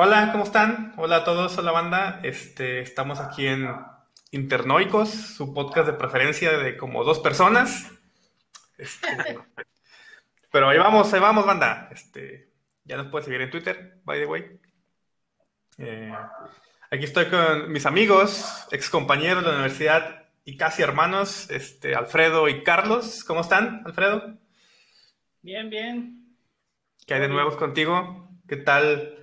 hola, ¿cómo están? Hola a todos, hola banda. Este, estamos aquí en Internoicos, su podcast de preferencia de como dos personas. Este, pero ahí vamos, ahí vamos, banda. Este, ya nos puedes seguir en Twitter, by the way. Eh, aquí estoy con mis amigos, ex compañeros de la universidad y casi hermanos, este, Alfredo y Carlos. ¿Cómo están, Alfredo? Bien, bien. ¿Qué hay de nuevos contigo? ¿Qué tal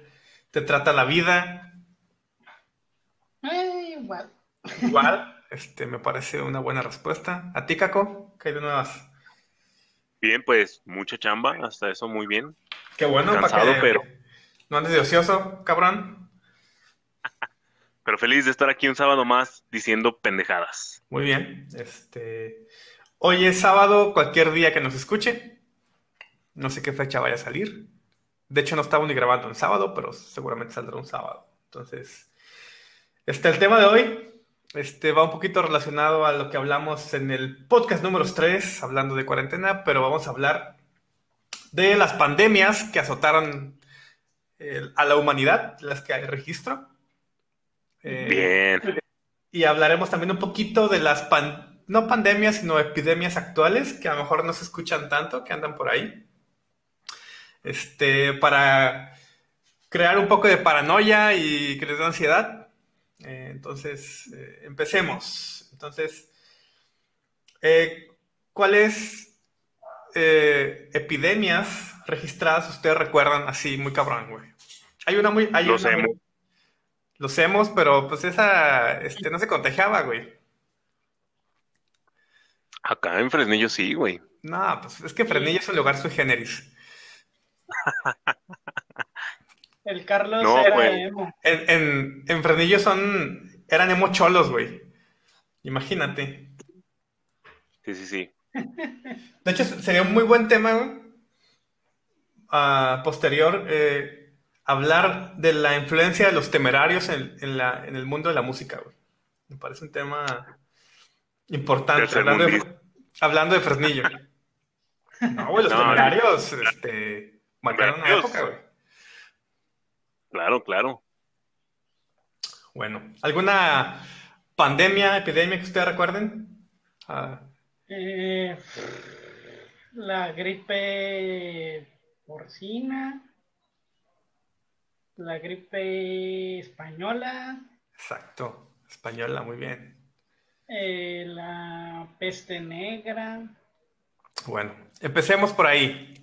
te trata la vida? Eh, igual. Igual, este, me parece una buena respuesta. ¿A ti, Caco? ¿Qué hay de nuevas? Bien, pues mucha chamba, hasta eso muy bien. Qué bueno, Cansado, para que pero- no andes de ocioso, cabrón. Pero feliz de estar aquí un sábado más diciendo pendejadas. Muy bien. Este, hoy es sábado, cualquier día que nos escuche. No sé qué fecha vaya a salir. De hecho, no estamos ni grabando en sábado, pero seguramente saldrá un sábado. Entonces, este, el tema de hoy este, va un poquito relacionado a lo que hablamos en el podcast número 3, hablando de cuarentena, pero vamos a hablar de las pandemias que azotaron eh, a la humanidad, las que hay registro. Eh, Bien. y hablaremos también un poquito de las, pan- no pandemias, sino epidemias actuales, que a lo mejor no se escuchan tanto, que andan por ahí. Este, para crear un poco de paranoia y que les dé ansiedad. Eh, entonces, eh, empecemos. Entonces, eh, ¿cuáles epidemias registradas ustedes recuerdan así muy cabrón, güey? Hay una muy... Hay Los una muy- emo. los hemos, pero pues esa este, no se contagiaba, güey. Acá en Fresnillo sí, güey. No, pues es que Frenillo es un lugar sui generis. El Carlos No, era pues. emo. En, en, en Frenillo son, eran emo cholos, güey. Imagínate. Sí, sí, sí. De hecho, sería un muy buen tema, güey, posterior, eh, hablar de la influencia de los temerarios en, en la, en el mundo de la música, güey. Me parece un tema importante, hablando de, hablando de Fresnillo. No, güey, los No, temerarios, este, marcaron una época, güey. Claro, claro. Bueno, ¿alguna pandemia, epidemia que ustedes recuerden? Ah, Eh, la gripe porcina. La gripe española. exacto, española, muy bien. eh, la peste negra. Bueno, empecemos por ahí.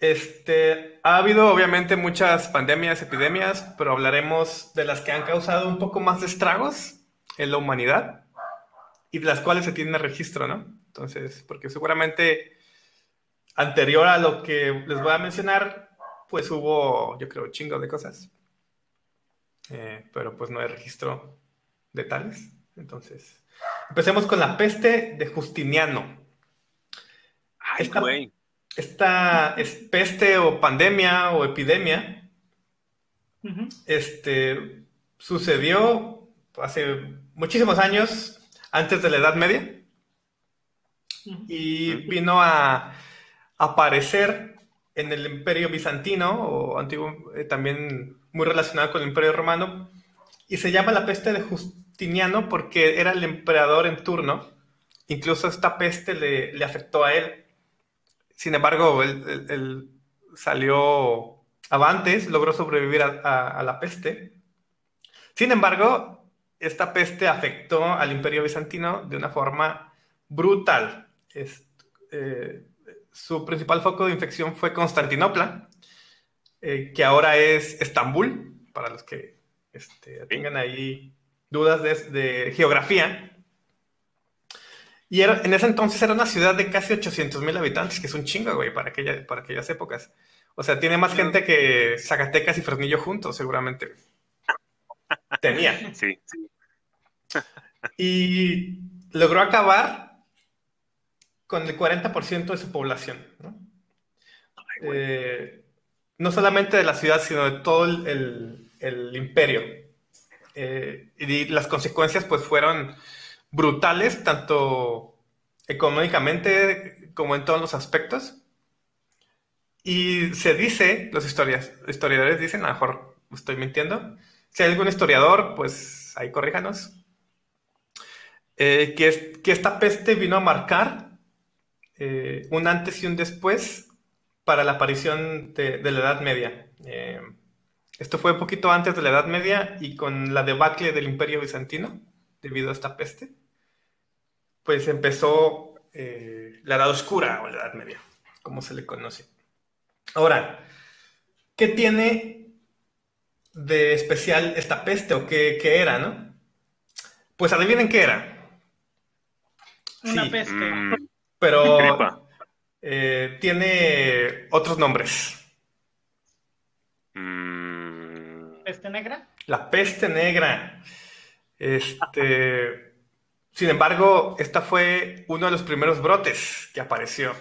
Este, ha habido obviamente muchas pandemias, epidemias, pero hablaremos de las que han causado un poco más de estragos en la humanidad y de las cuales se tiene registro, ¿no? Entonces, porque seguramente anterior a lo que les voy a mencionar, pues hubo, yo creo, chingo de cosas. Eh, pero pues no hay registro de tales. Entonces, empecemos con la peste de Justiniano. Ay, Esta- güey. Esta es peste o pandemia o epidemia este, sucedió hace muchísimos años, antes de la Edad Media, y vino a aparecer en el Imperio Bizantino, o antiguo, eh, también muy relacionado con el Imperio Romano, y se llama la peste de Justiniano porque era el emperador en turno. Incluso esta peste le, le afectó a él. Sin embargo, él, él- él salió avantes, logró sobrevivir a, la peste. Sin embargo, esta peste afectó al Imperio Bizantino de una forma brutal. Eh, su principal foco de infección fue Constantinopla, eh, que ahora es Estambul, para los que este, tengan ahí dudas de geografía. Y era- en ese entonces era una ciudad de casi 800 mil habitantes, que es un chingo, güey, para, aquella, para aquellas épocas. O sea, tiene más gente que Zacatecas y Fresnillo juntos, seguramente. Tenía. Sí, sí. Y logró acabar con el 40% de su población. ¿no? Eh, no solamente de la ciudad, sino de todo el, el- el imperio. Eh, y las consecuencias pues fueron brutales, tanto económicamente como en todos los aspectos. Y se dice, los historiadores dicen, a lo mejor estoy mintiendo. Si hay algún historiador, pues ahí corríjanos. Eh, que, esta peste vino a marcar eh, un antes y un después para la aparición de, de la Edad Media. Eh, esto fue un poquito antes de la Edad Media y con la debacle del Imperio Bizantino, debido a esta peste, pues empezó eh, la Edad Oscura o la Edad Media, como se le conoce. Ahora, ¿qué tiene de especial esta peste o qué, qué era, no? Pues adivinen qué era. Una sí, peste. Mm, Pero eh, tiene otros nombres. Mm, ¿Peste negra? La peste negra. Este, sin embargo, esta fue uno de los primeros brotes que apareció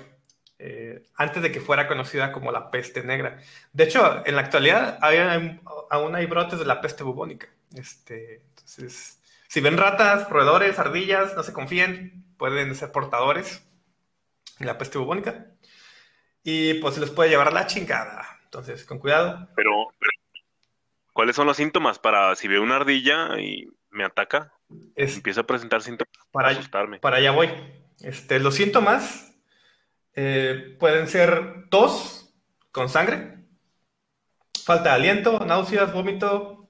eh, antes de que fuera conocida como la peste negra. De hecho, en la actualidad aún hay brotes de la peste bubónica. Este, entonces, si ven ratas, roedores, ardillas, no se confíen, pueden ser portadores de la peste bubónica y pues se les puede llevar la chingada. Entonces, con cuidado. pero, pero, ¿cuáles son los síntomas para si veo una ardilla y me ataca? Es, Empiezo a presentar síntomas para, para asustarme. Para allá voy. Este, los síntomas eh, pueden ser tos con sangre, falta de aliento, náuseas, vómito,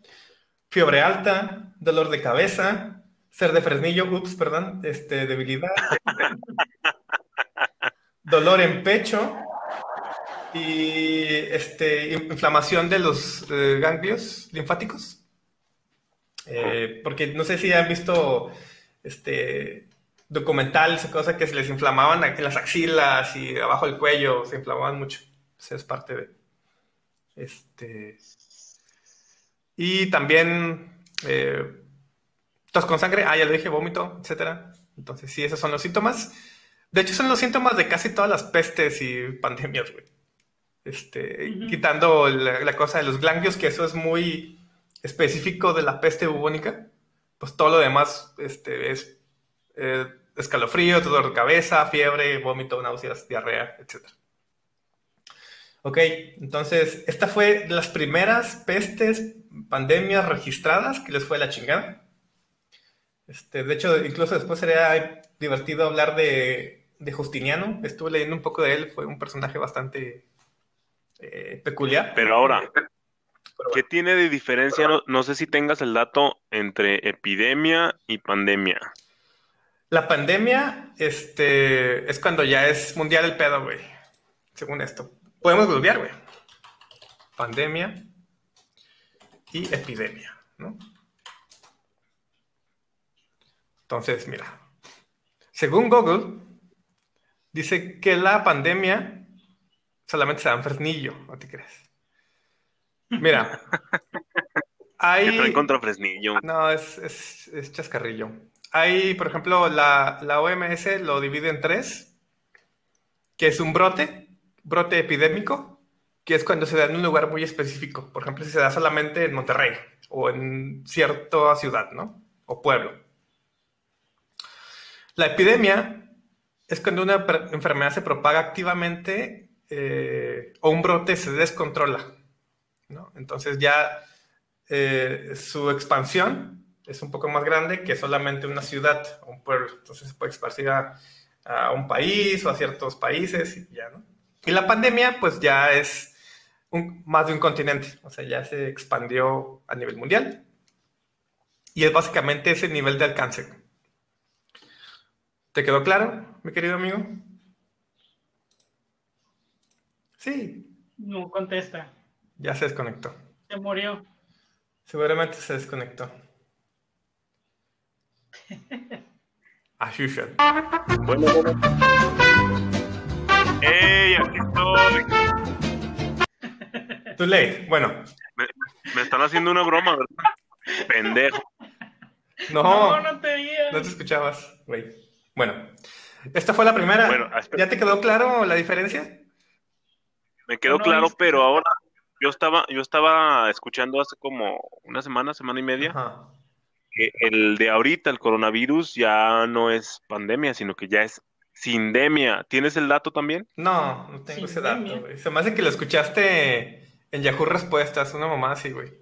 fiebre alta, dolor de cabeza, ser de fresnillo, ups, perdón, este, debilidad, dolor en pecho y este, inflamación de los eh, ganglios linfáticos. Eh, porque no sé si han visto este documentales o cosas que se les inflamaban en las axilas y abajo del cuello, se inflamaban mucho. Esa es parte de. Este. Y también eh, tos con sangre, ah, ya lo dije, vómito, etcétera. Entonces, sí, esos son los síntomas. De hecho, son los síntomas de casi todas las pestes y pandemias, güey. Este, quitando la, la cosa de los ganglios, que eso es muy específico de la peste bubónica, pues todo lo demás este, es eh, escalofrío, dolor de cabeza, fiebre, vómito, náuseas, diarrea, etc. Ok, entonces, esta fue las primeras pestes, pandemias registradas que les fue la chingada. Este, de hecho, incluso después sería divertido hablar de, de Justiniano. Estuve leyendo un poco de él, fue un personaje bastante eh, peculiar. Pero ahora, Pero ¿qué bueno. tiene de diferencia? No, no sé si tengas el dato entre epidemia y pandemia. La pandemia, este, es cuando ya es mundial el pedo, güey. Según esto. Podemos volver, güey. Pandemia y epidemia, ¿no? Entonces, mira. Según Google, dice que la pandemia solamente se da en Fresnillo, ¿no te crees? Mira. Hay... No, es, es, es chascarrillo. Hay, por ejemplo, la, la OMS lo divide en tres, que es un brote, brote epidémico, que es cuando se da en un lugar muy específico. Por ejemplo, si se da solamente en Monterrey o en cierta ciudad, ¿no? O pueblo. La epidemia es cuando una enfermedad se propaga activamente eh, o un brote se descontrola, Entonces ya eh, su expansión es un poco más grande que solamente una ciudad o un pueblo. Entonces se puede esparcir a, un país o a ciertos países y ya, ¿no? Y la pandemia, pues ya es más de un continente, o sea, ya se expandió a nivel mundial. Y es básicamente ese nivel de alcance. ¿Te quedó claro, mi querido amigo? Sí, No contesta. Ya se desconectó. Se murió. Seguramente se desconectó. As usual. Bueno, bueno. ¡Ey! Aquí estoy. Too late. Bueno, Me, me están haciendo una broma, ¿verdad? Pendejo. no, No, no, no te veía. te escuchabas, güey. Bueno, esta fue la primera. Bueno. ¿Ya te quedó claro la diferencia? Me quedó No, claro, pero ahora yo estaba, yo estaba escuchando hace como una semana, semana y media, Ajá. que el de ahorita, el coronavirus, ya no es pandemia, sino que ya es sindemia. ¿Tienes el dato también? No, no tengo ese dato, güey. Se me hace que lo escuchaste en Yahoo Respuestas, una mamá así, güey.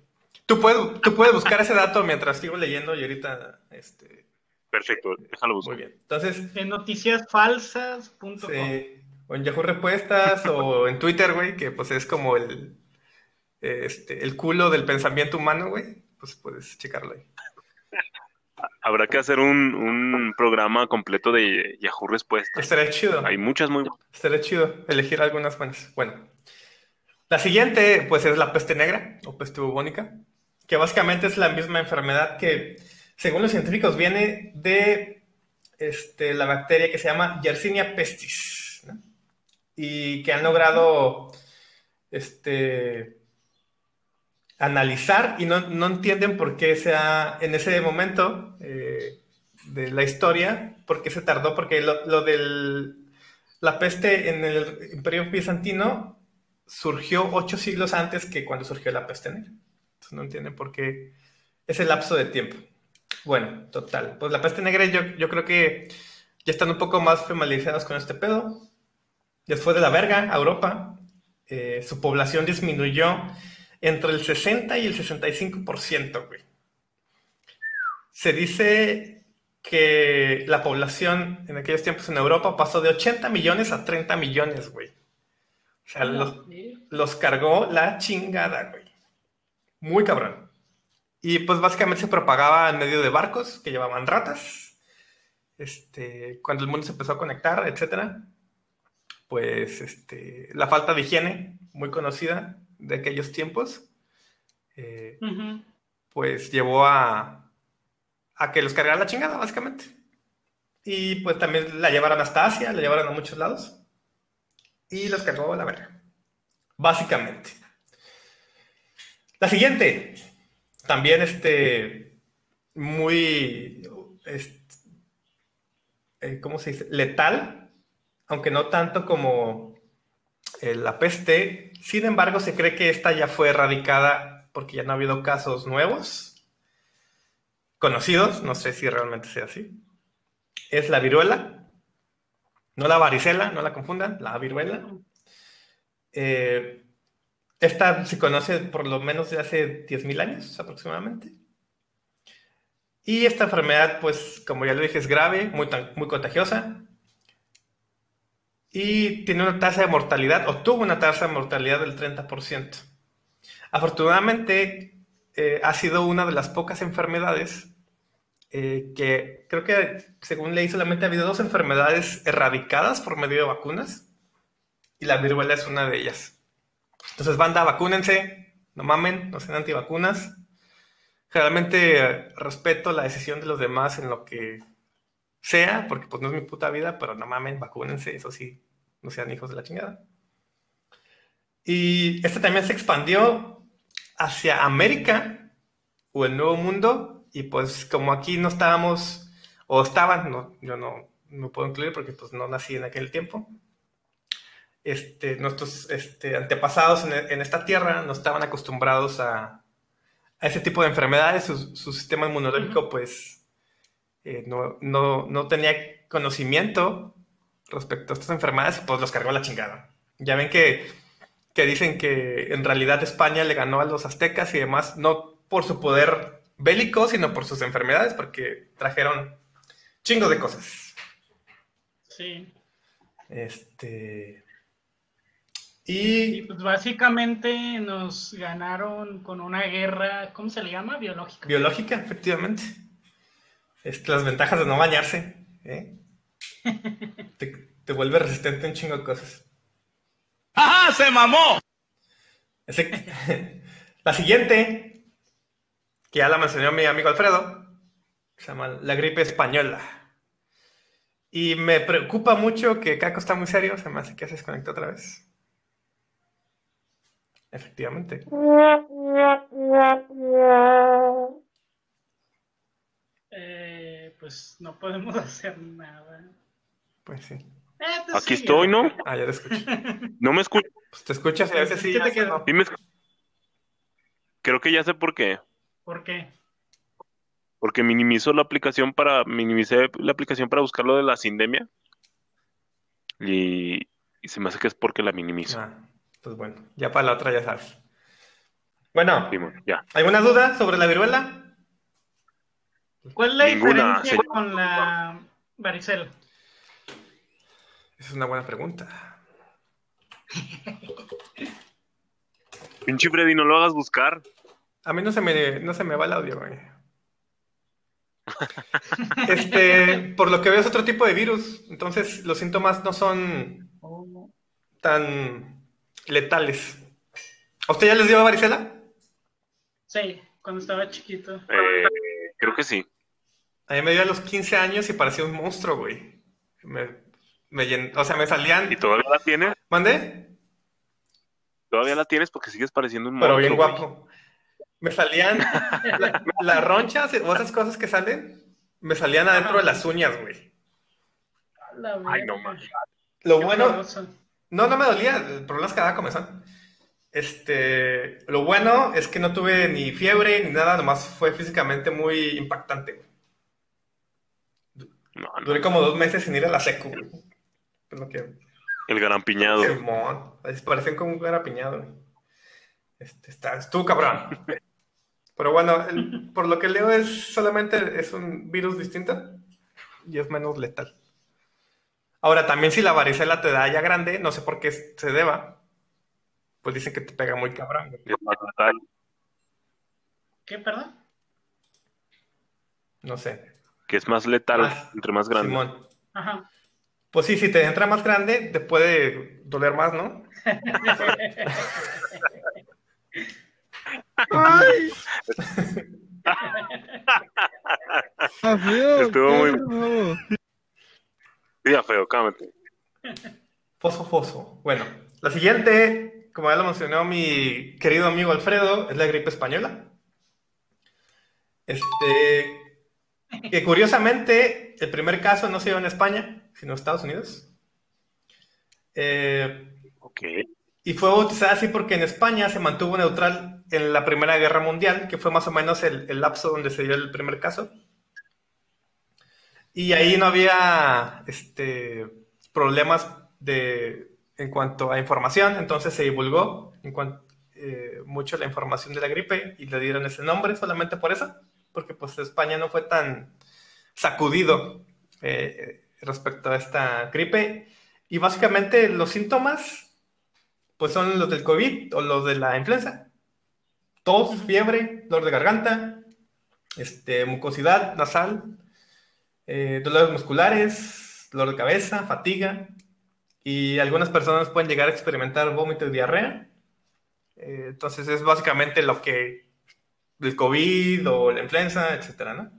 Tú puedes, tú puedes buscar ese dato mientras sigo leyendo y ahorita, este... Perfecto, déjalo buscar. Muy bien. Entonces... En noticiasfalsas.com. Sí, o en Yahoo Respuestas o en Twitter, güey, que pues es como el, este, el culo del pensamiento humano, güey. Pues puedes checarlo ahí. Habrá que hacer un, un programa completo de Yahoo Respuestas. Estaría chido. Hay muchas muy Estaría chido elegir algunas buenas. Bueno, la siguiente, pues, es la peste negra o peste bubónica, que básicamente es la misma enfermedad que, según los científicos, viene de este, la bacteria que se llama Yersinia pestis, ¿no? y que han logrado este, analizar y no, no entienden por qué sea en ese momento eh, de la historia, por qué se tardó, porque lo, lo del la peste en el imperio bizantino surgió ocho siglos antes que cuando surgió la peste negra. Entonces no entienden por qué ese lapso de tiempo. Bueno, total. Pues la peste negra yo, yo creo que ya están un poco más familiarizados con este pedo. Después de la verga a Europa, eh, su población disminuyó entre el 60 y el 65%, güey. Se dice que la población en aquellos tiempos en Europa pasó de 80 millones a 30 millones, güey. O sea, los, los cargó la chingada, güey. Muy cabrón. Y pues básicamente se propagaba en medio de barcos que llevaban ratas. Este, cuando el mundo se empezó a conectar, etcétera, pues este, la falta de higiene, muy conocida de aquellos tiempos, eh, pues llevó a, a que los cargara la chingada, básicamente. Y pues también la llevaron hasta Asia, la llevaron a muchos lados. Y los cargó a la verga. Básicamente. La siguiente. También este. Muy. este, eh, ¿Cómo se dice? Letal. Aunque no tanto como eh, la peste. Sin embargo, se cree que esta ya fue erradicada porque ya no ha habido casos nuevos. Conocidos. No sé si realmente sea así. Es la viruela. No la varicela, no la confundan, la viruela. Eh, esta se conoce por lo menos de hace 10.000 años aproximadamente. Y esta enfermedad, pues, como ya lo dije, es grave, muy, contagiosa. Y tiene una tasa de mortalidad, o tuvo una tasa de mortalidad del 30%. Afortunadamente, eh, ha sido una de las pocas enfermedades eh, que creo que, según leí, solamente ha habido dos enfermedades erradicadas por medio de vacunas. Y la viruela es una de ellas. Entonces, banda, vacúnense, no mamen, no sean antivacunas. Generalmente eh, respeto la decisión de los demás en lo que sea, porque pues no es mi puta vida, pero no mamen, vacúnense, eso sí, no sean hijos de la chingada. Y este también se expandió hacia América o el Nuevo Mundo, y pues como aquí no estábamos, o estaban, no, yo no, no puedo incluir porque pues no nací en aquel tiempo, este, nuestros este, antepasados en, en esta tierra no estaban acostumbrados a, a ese tipo de enfermedades, su, su sistema inmunológico pues eh, no, no, no tenía conocimiento respecto a estas enfermedades y pues los cargó a la chingada. Ya ven que, que dicen que en realidad España le ganó a los aztecas y demás, no por su poder bélico, sino por sus enfermedades, porque trajeron chingos de cosas. Sí. Este. Y Y pues básicamente nos ganaron con una guerra, ¿cómo se le llama? Biológica. biológica, efectivamente. Es las ventajas de no bañarse. ¿eh? te, te vuelve resistente a un chingo de cosas. ¡Ajá! ¡Se mamó! Ese- la siguiente, que ya la mencionó mi amigo Alfredo, se llama la gripe española. Y me preocupa mucho que Caco está muy serio, se me hace que se desconectó otra vez. Efectivamente. Eh, pues no podemos hacer nada. Pues sí. Eh, pues Aquí estoy, ¿no? Ah, ya te escucho. No me escucho. Pues te escuchas y a veces sí. ¿Qué a te no. Me escu- Creo que ya sé por qué. ¿Por qué? Porque minimizó la aplicación para, minimicé la aplicación para buscar lo de la sindemia. Y, y se me hace que es porque la minimizo. Ah, pues bueno, ya para la otra ya sabes. Bueno, ya. ¿alguna duda sobre la viruela? ¿Cuál es la Ninguna, diferencia señor. con la varicela? Esa es una buena pregunta. Pinche Freddy, no lo hagas buscar. A mí no se me, no se me va el audio, güey. Este, por lo que veo es otro tipo de virus, entonces los síntomas no son tan letales. ¿A usted ya les dio varicela? Sí, cuando estaba chiquito. Eh, creo que sí. A mí me dio a los 15 años y parecía un monstruo, güey. Me, me llen- o sea, me salían... ¿Y todavía la tienes? ¿Mandé? Todavía la tienes porque sigues pareciendo un Pero bien monstruo, güey. guapo. Me salían la- las ronchas o esas cosas que salen, me salían adentro de las uñas, güey. La Ay, no mames. Lo Qué bueno, no, no me dolía, el problema es que daba comezón. Este, lo bueno es que no tuve ni fiebre ni nada, nomás fue físicamente muy impactante, güey. No, no. Duré como dos meses sin ir a la secu, güey. Es lo que... El garampiñado. Simón, parecen como un garapiñado, güey. Este, está, estuvo cabrón. Pero bueno, el- por lo que leo es solamente es un virus distinto y es menos letal. Ahora, también si la varicela te da ya grande, no sé por qué se deba, pues dicen que te pega muy cabrón. güey. Es más letal. ¿Qué, perdón? No sé. Que es más letal Más. entre más grande. Simón. Ajá. Pues sí, si te entra más grande, te puede doler más, ¿no? ¡Ay! Ah, feo, Estuvo muy-. Ya feo, cámate. Foso, foso. Bueno, la siguiente, como ya lo mencionó mi querido amigo Alfredo, es la gripe española. Este, que curiosamente, el primer caso no se dio en España, sino en Estados Unidos. Eh, Ok. y fue bautizada así porque en España se mantuvo neutral en la Primera Guerra Mundial, que fue más o menos el, el lapso donde se dio el primer caso. Y ahí no había este, problemas de, en cuanto a información, entonces se divulgó en eh, mucho la información de la gripe y le dieron ese nombre solamente por eso, porque pues España no fue tan sacudido eh, respecto a esta gripe. Y básicamente los síntomas pues son los del COVID o los de la influenza. Tos, fiebre, dolor de garganta, este, mucosidad nasal, eh, dolores musculares, dolor de cabeza, fatiga. Y algunas personas pueden llegar a experimentar vómito y diarrea. Eh, entonces es básicamente lo que el COVID o la influenza, etcétera, ¿no?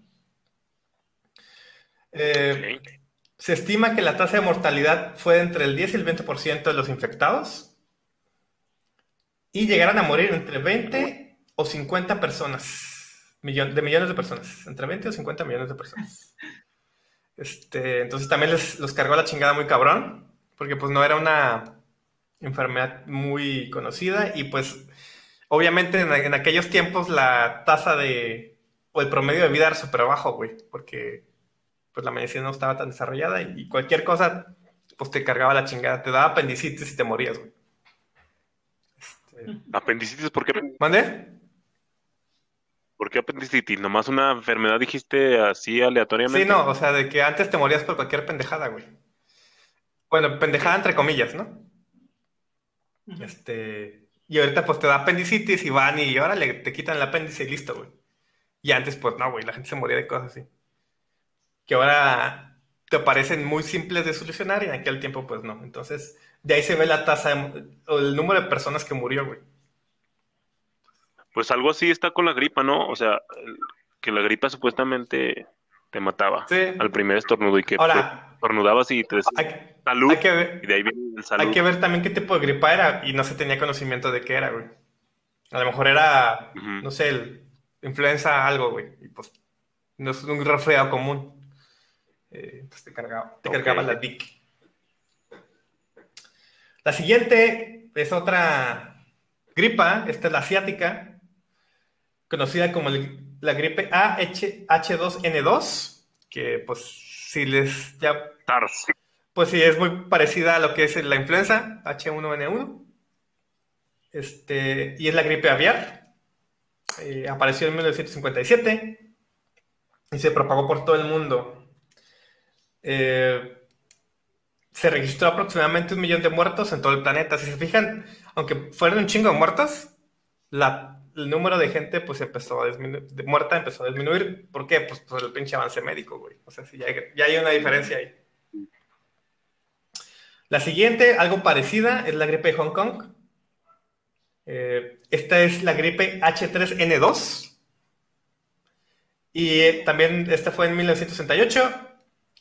Eh, se estima que la tasa de mortalidad fue entre el 10 y el 20% de los infectados y llegaron a morir entre 20 o 50 personas, millon- de millones de personas, entre 20 o 50 millones de personas. Este, entonces también les los cargó la chingada muy cabrón, porque pues no era una enfermedad muy conocida y pues obviamente en, en aquellos tiempos la tasa de, o el promedio de vida era súper bajo, güey, porque pues la medicina no estaba tan desarrollada y, y cualquier cosa pues te cargaba la chingada, te daba apendicitis y te morías, güey. Este, Apendicitis, ¿por qué, ¿Mande? ¿por qué apendicitis? ¿Nomás una enfermedad dijiste así aleatoriamente? Sí, no, o sea, de que antes te morías por cualquier pendejada, güey. Bueno, pendejada entre comillas, ¿no? Este, y ahorita pues te da apendicitis y van y órale, te quitan el apéndice y listo, güey. Y antes pues no, güey, la gente se moría de cosas así. Que ahora te parecen muy simples de solucionar y en aquel tiempo pues no. Entonces, de ahí se ve la tasa o el número de personas que murió, güey. Pues algo así está con la gripa, ¿no? O sea, que la gripa supuestamente te mataba Sí. al primer estornudo y que Ahora- pues, estornudabas y te decía Hay, salud hay que ver, y de ahí viene el salud. Hay que ver también qué tipo de gripa era y no se tenía conocimiento de qué era, güey. A lo mejor era, no sé, el- influenza algo, güey. Y pues no es un resfriado común. Eh, pues te cargaba, te Ok. cargaba la DIC. La siguiente es otra gripa, esta es la asiática, conocida como el- la gripe AH2N2, que pues si les ya pues sí, es muy parecida a lo que es la influenza, H1N1. Este, y es la gripe aviar. Eh, apareció en 1957 y se propagó por todo el mundo. Eh, se registró aproximadamente un millón de muertos en todo el planeta. Si se fijan, aunque fueron un chingo de muertos, la, el número de gente pues empezó a muerta empezó a disminuir. ¿Por qué? Pues por el pinche avance médico, güey. O sea, sí, ya, hay, ya hay una diferencia ahí. La siguiente, algo parecida, es la gripe de Hong Kong. Eh, esta es la gripe H3N2. Y eh, también esta fue en 1968,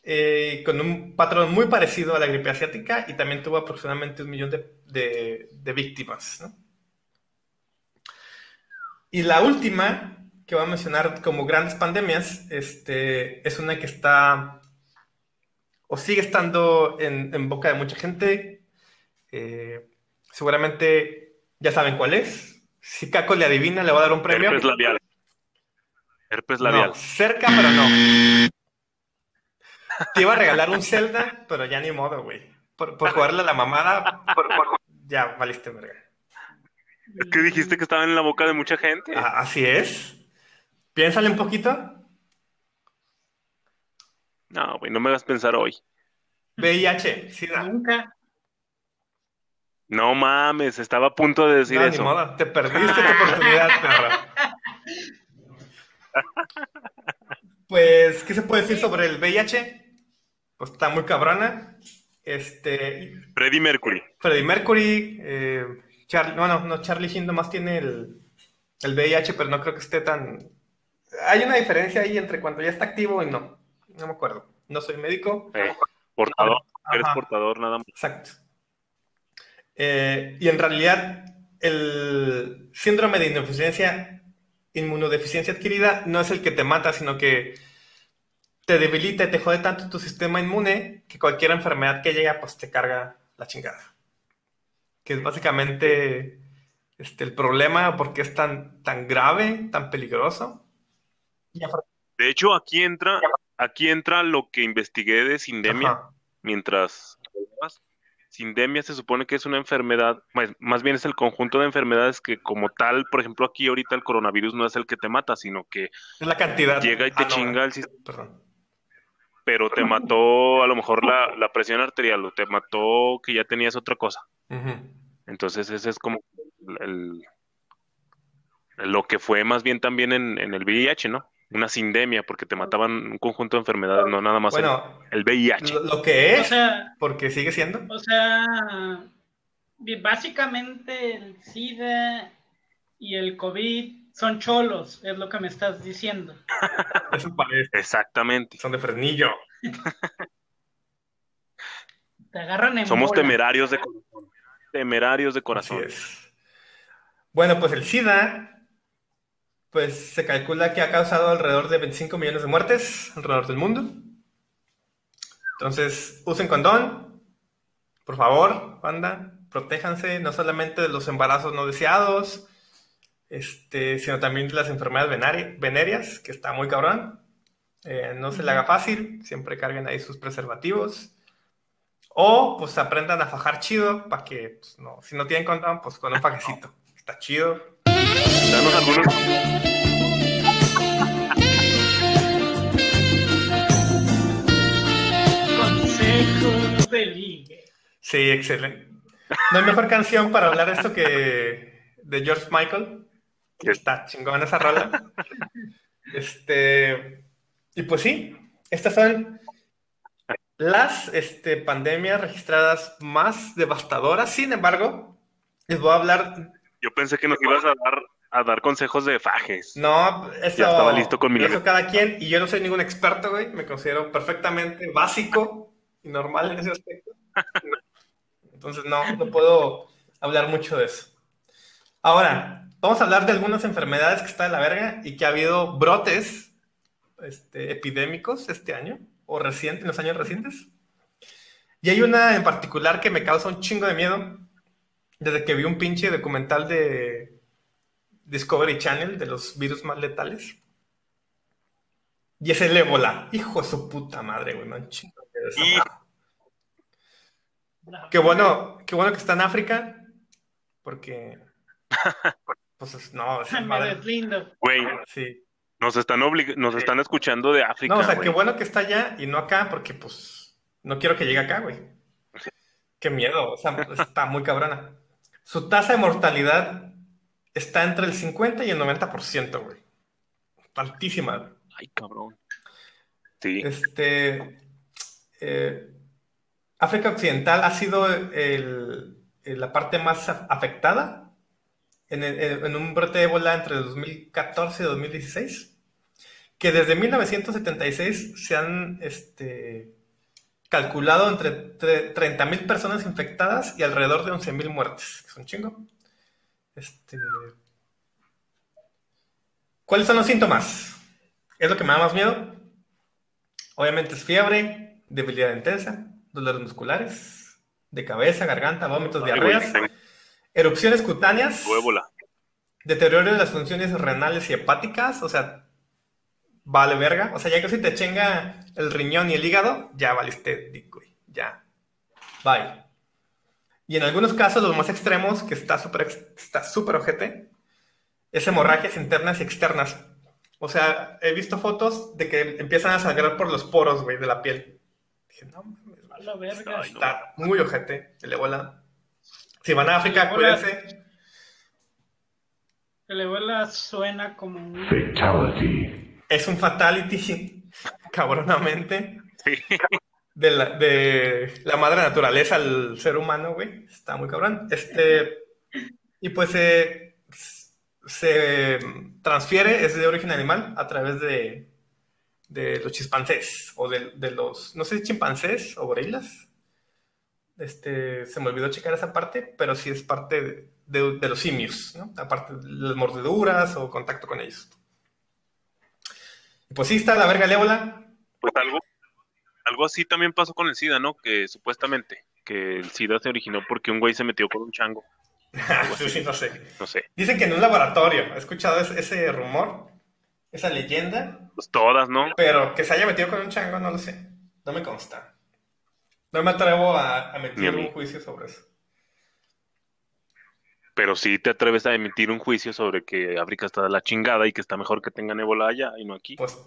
eh, con un patrón muy parecido a la gripe asiática y también tuvo aproximadamente un millón de, de- de víctimas. ¿no? Y la última que voy a mencionar como grandes pandemias este, es una que está o sigue estando en, en boca de mucha gente. Eh, seguramente ya saben cuál es. Si Caco le adivina, le va a dar un premio. Herpes labial. Herpes labial. No, cerca, pero no. Te iba a regalar un Zelda, pero ya ni modo, güey. Por, por jugarle a la mamada, por- por- ya valiste verga. Es que dijiste que estaba en la boca de mucha gente. Ah, así es. Piénsale un poquito. No, güey, no me hagas pensar hoy. VIH, SIDA. Nunca. No mames, estaba a punto de decir No, ni eso. modo. Te perdiste tu oportunidad, perra. Pues, ¿qué se puede decir sobre el VIH? Pues está muy cabrona. Este, Freddie Mercury. Freddie Mercury, eh, Charlie, no, no, Charlie Sheen nomás tiene el, el VIH, pero no creo que esté tan... Hay una diferencia ahí entre cuando ya está activo y no. No me acuerdo. No soy médico. Eh, portador. Eres portador nada más. Exacto. Eh, y en realidad, el síndrome de inmunodeficiencia, inmunodeficiencia adquirida no es el que te mata, sino que te debilita y te jode tanto tu sistema inmune que cualquier enfermedad que llega, pues te carga la chingada. Que es básicamente este, el problema, porque es tan, tan grave, tan peligroso. De hecho, aquí entra, aquí entra lo que investigué de sindemia Ajá. mientras Sindemia se supone que es una enfermedad, más, más bien es el conjunto de enfermedades que como tal, por ejemplo, aquí ahorita el coronavirus no es el que te mata, sino que Es la cantidad. llega y te Ah, no, chinga el sistema, Perdón. pero te mató a lo mejor la, la presión arterial o te mató que ya tenías otra cosa. Entonces ese es como el, lo que fue más bien también en, en el VIH, ¿no? Una sindemia, porque te mataban un conjunto de enfermedades, no nada más el, Bueno, el VIH. lo, lo que O es, sea, porque sigue siendo. o sea, básicamente el SIDA y el COVID son cholos, es lo que me estás diciendo. Eso parece. Exactamente. Son de frenillo. Te agarran en Somos bola. temerarios de. Temerarios de Así corazón. es. Bueno, pues el SIDA, pues se calcula que ha causado alrededor de 25 millones de muertes alrededor del mundo. Entonces, usen condón, por favor, banda, protéjanse no solamente de los embarazos no deseados, este, sino también de las enfermedades venari- venéreas, que está muy cabrón. Eh, no se le haga fácil, siempre carguen ahí sus preservativos. O pues aprendan a fajar chido para que, pues, no, si no tienen condón, pues con un fajecito. Está chido. Danos algunos. Consejos de ligue. Sí, excelente. No hay mejor canción para hablar de esto que de George Michael. Está chingona esa rola. Este, y pues sí, estas son las este, pandemias registradas más devastadoras. Sin embargo, les voy a hablar. Yo pensé que nos ibas a dar, a dar consejos de fajes. No, eso, Ya estaba listo con mi eso cada quien. Y yo no soy ningún experto, güey. Me considero perfectamente básico y normal en ese aspecto. Entonces, no, no puedo hablar mucho de eso. Ahora, vamos a hablar de algunas enfermedades que está de la verga y que ha habido brotes este, epidémicos este año o reciente, en los años recientes. Y hay una en particular que me causa un chingo de miedo desde que vi un pinche documental de Discovery Channel de los virus más letales. Y es el ébola. Hijo de su puta madre, güey. Man, chingo de esa Y- madre. Qué bueno, qué bueno que está en África, porque Pues es- no, es madre. deslindo. Güey, Sí. Nos están oblig- nos están escuchando de África, No, o sea, güey. qué bueno que está allá y no acá, porque pues no quiero que llegue acá, güey. Qué miedo, o sea, está muy cabrona. Su tasa de mortalidad está entre el 50 y el 90%, güey. Altísima. güey. Ay, cabrón. Sí. Este, eh, África Occidental ha sido el- el- la parte más afectada en, el- en un brote de ébola entre 2014 y 2016, que desde 1976 se han este, calculado entre tre- 30.000 personas infectadas y alrededor de 11.000 muertes, es un chingo. Este, ¿Cuáles son los síntomas? ¿Es lo que me da más miedo? Obviamente es fiebre, debilidad intensa, dolores musculares, de cabeza, garganta, vómitos, diarreas, erupciones cutáneas, deterioro de las funciones renales y hepáticas, o sea, vale verga. O sea, ya que si te chenga el riñón y el hígado, ya valiste dick, güey. Ya. Bye. Y en algunos casos, los más extremos, que está súper está súper ojete, es hemorragias internas y externas. O sea, he visto fotos de que empiezan a sangrar por los poros, güey, de la piel. Dije, no mames, A la verga. Ay, no. está muy ojete el ébola. Si van a África, cuídense. El ébola suena como un... Fatality. Es un fatality, cabronamente. Sí. de la, de la madre naturaleza al ser humano, güey. Está muy cabrón. Este, y pues se, se transfiere, es de origen animal, a través de, de los chimpancés, o de, de los, no sé si chimpancés o gorilas. Este, se me olvidó checar esa parte, pero sí es parte de, los simios, ¿no? Aparte de las mordeduras o contacto con ellos. Pues sí, está la verga el ébola. Pues algo, algo así también pasó con el SIDA, ¿no? Que supuestamente, que el SIDA se originó porque un güey se metió con un chango. sí, no sé. No sé. Dicen que en un laboratorio. He escuchado ese, rumor, esa leyenda, Pues todas, ¿no? pero que se haya metido con un chango, no lo sé. No me consta. No me atrevo a, a mí. un juicio sobre eso. Pero sí te atreves a emitir un juicio sobre que África está de la chingada y que está mejor que tengan ébola allá y no aquí. Pues,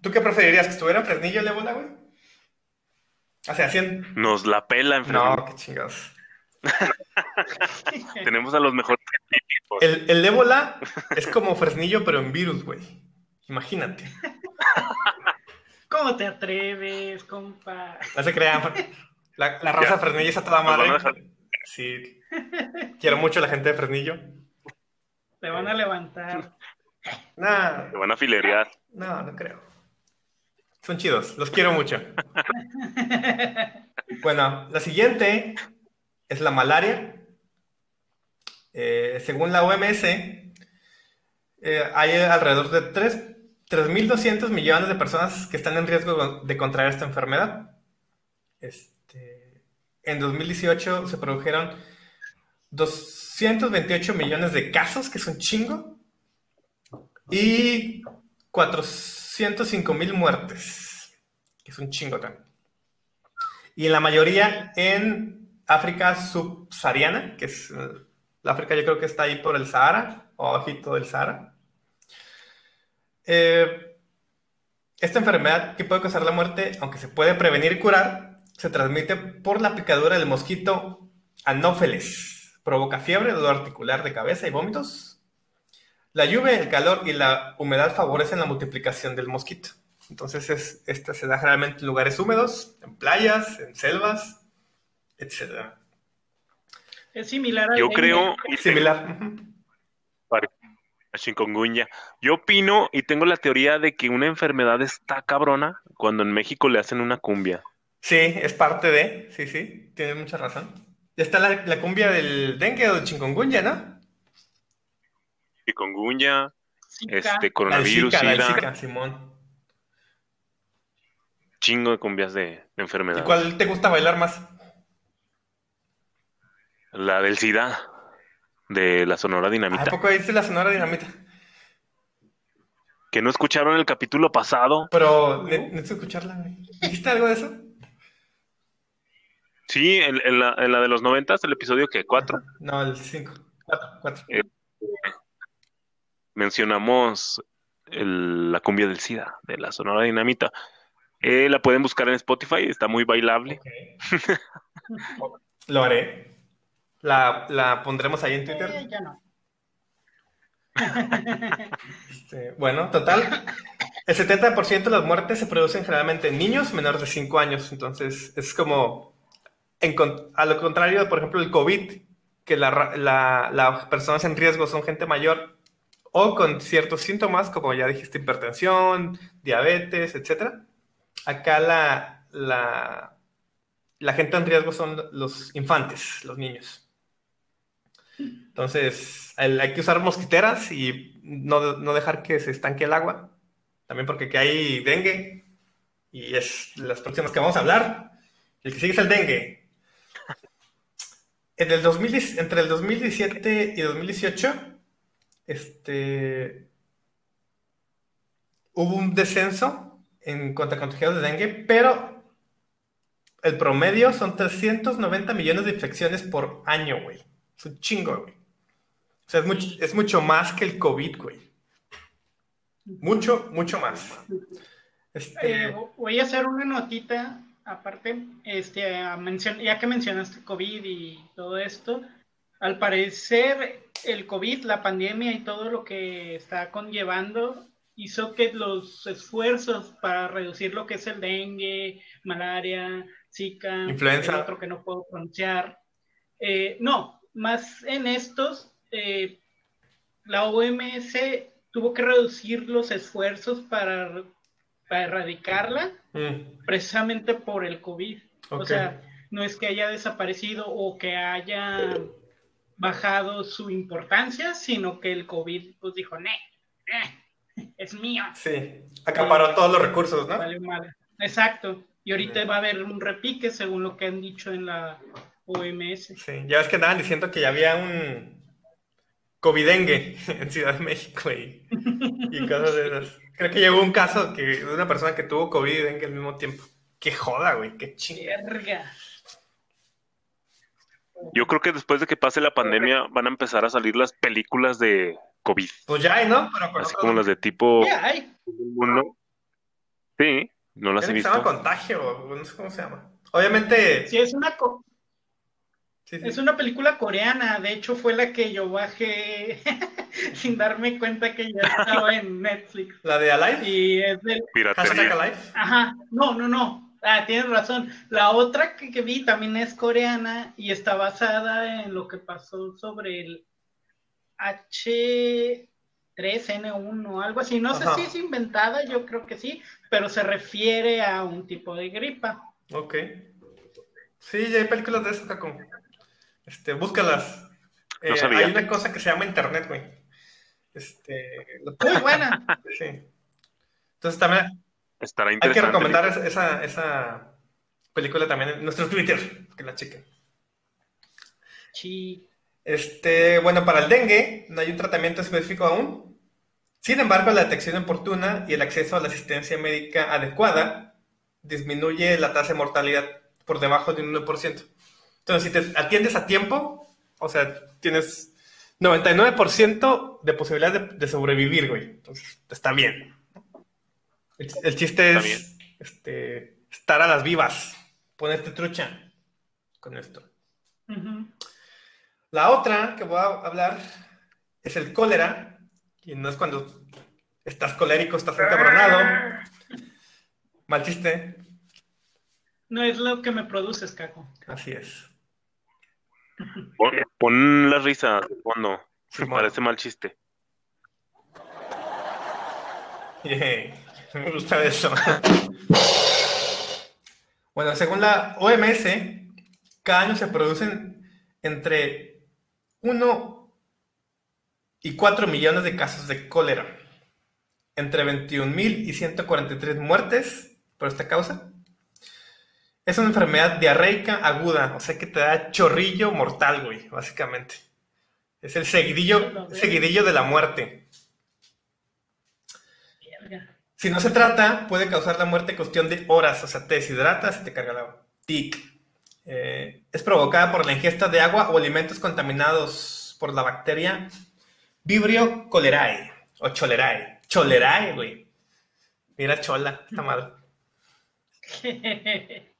¿tú qué preferirías? ¿Que estuviera en Fresnillo el ébola, güey? O sea, hacían... Nos la pela en No, qué chingados. Tenemos a los mejores científicos. El, el ébola es como Fresnillo, pero en virus, güey. Imagínate. ¿Cómo te atreves, compa? No se crean. La, la raza Ya. Fresnillo está toda Nos van a madre. Sí. Quiero mucho a la gente de Fresnillo. Te van a levantar. Nah, Te van a filerear. no, no creo. Son chidos, los quiero mucho. Bueno, la siguiente es la malaria. Eh, según la OMS, eh, hay alrededor de tres- 3.200 millones de personas que están en riesgo de contraer esta enfermedad. Este, en 2018 se produjeron 228 millones de casos, que es un chingo, y 405 mil muertes, que es un chingo también. Y la mayoría en África subsahariana, que es eh, la África yo creo que está ahí por el Sahara, o abajito del Sahara. Eh, esta enfermedad que puede causar la muerte, aunque se puede prevenir y curar, se transmite por la picadura del mosquito Anófeles. Provoca fiebre, dolor articular de cabeza y vómitos. La lluvia, el calor y la humedad favorecen la multiplicación del mosquito. Entonces, es, esta se da generalmente en lugares húmedos, en playas, en selvas, etc. Es similar al Yo creo y Similar. A chikungunya. Yo opino y tengo la teoría de que una enfermedad está cabrona cuando en México le hacen una cumbia. Sí, es parte de. Sí, sí, tienes mucha razón. Ya está la, la cumbia del dengue o del chikungunya, ¿no? Chikungunya, Zika. este La coronavirus, Zika, la del SIDA, Zika, Simón. chingo de cumbias de, de ¿Y enfermedad. cuál te gusta bailar más? La del SIDA, de la Sonora ¿A Dinamita. poco dice la Sonora Dinamita? Que no escucharon el capítulo pasado. Pero ne- necesito escucharla, güey. ¿Dijiste algo de eso? Sí, en, en la, en la de los noventas, el episodio que cuatro. No, el 5. 4, 4. Eh, mencionamos el- la cumbia del SIDA de la Sonora Dinamita. Eh, la pueden buscar en Spotify, está muy bailable. Lo haré. La, la pondremos ahí en Eh, Twitter. ya no. Este, bueno, total. El 70% de las muertes se producen generalmente en niños menores de 5 años. Entonces, es como. En a lo contrario, por ejemplo, el COVID, que la ra- la- las personas en riesgo son gente mayor o con ciertos síntomas, como ya dijiste, hipertensión, diabetes, etc. Acá la, la, la gente en riesgo son los infantes, los niños. Entonces, el- hay que usar mosquiteras y no, no dejar que se estanque el agua. También porque aquí hay dengue y es las próximas que vamos a hablar. El que sigue es el dengue. En el 2010 entre el 2017 y 2018, este, hubo un descenso en cuanto a contagiados de dengue, pero el promedio son 390 millones de infecciones por año, güey. Es un chingo, güey. O sea, es mucho, es mucho más que el COVID, güey. Mucho, mucho más. Este, Eh, voy a hacer una notita aparte, este, ya que mencionaste COVID y todo esto, al parecer el COVID, la pandemia y todo lo que está conllevando hizo que los esfuerzos para reducir lo que es el dengue, malaria, zika, Influenza. otro que no puedo pronunciar, eh, no, más en estos, eh, la OMS tuvo que reducir los esfuerzos para, para erradicarla mm, precisamente por el COVID. O sea, no es que haya desaparecido o que haya bajado su importancia, sino que el COVID pues dijo, "Ne, eh, es mío. sí, acaparó todos los recursos, ¿no? Vale madre". Exacto. Y ahorita va a haber un repique según lo que han dicho en la OMS. Sí, ya ves que andaban diciendo que ya había un covidengue en Ciudad de México y, y cosas de esas. Creo que llegó un caso que, de una persona que tuvo COVID y dengue al mismo tiempo. Qué joda, güey, qué chinga. Verga. Yo creo que después de que pase la pandemia van a empezar a salir las películas de COVID, Pues ya hay, ¿no? Pero con así como las de tipo ¿Qué hay? uno. Sí, no las he que se llama visto. Contagio, no sé cómo se llama. Obviamente, Sí, es una, co- sí, sí. Es una película coreana, de hecho fue la que yo bajé sin darme cuenta que ya estaba en Netflix. la de Alive, Y es del... Alive. Ajá, no, no, no. Ah, tienes razón. La otra que, que vi también es coreana y está basada en lo que pasó sobre el H3N1 o algo así. No sé si es inventada, yo creo que sí, pero se refiere a un tipo de gripa. Ok. Sí, ya hay películas de eso, Caco. Este, búscalas. No Eh, sabía. hay una cosa que se llama internet, güey. Este, Muy buena. sí. Entonces también Estará hay que recomendar esa película también en nuestro Twitter, que la chequen. Sí. Este, bueno, para el dengue no hay un tratamiento específico aún. Sin embargo, la detección oportuna y el acceso a la asistencia médica adecuada disminuye la tasa de mortalidad por debajo de un 1%. Entonces, si te atiendes a tiempo, o sea, tienes 99% de posibilidad de, de sobrevivir, güey. Entonces, está bien. El, el chiste Está es bien. este, estar a las vivas, ponerte trucha con esto. La otra que voy a hablar es el cólera, y no es cuando estás colérico, estás encabronado. Mal chiste, No es lo que me produces, Caco. así es. Pon, pon la risa de fondo. Simón. parece mal chiste. Yay, Me gusta eso. Bueno, según la OMS, cada año se producen entre 1 y 4 millones de casos de cólera, entre 21 mil y 143 muertes por esta causa. Es una enfermedad diarreica aguda, o sea que te da chorrillo mortal, güey, básicamente. Es el seguidillo, seguidillo de la muerte. Si no se trata, puede causar la muerte en cuestión de horas, o sea, te deshidratas y te carga agua. TIC. Eh, es provocada por la ingesta de agua o alimentos contaminados por la bacteria Vibrio cholerae, O Cholerae. Cholerae, güey. Mira, chola, está mal.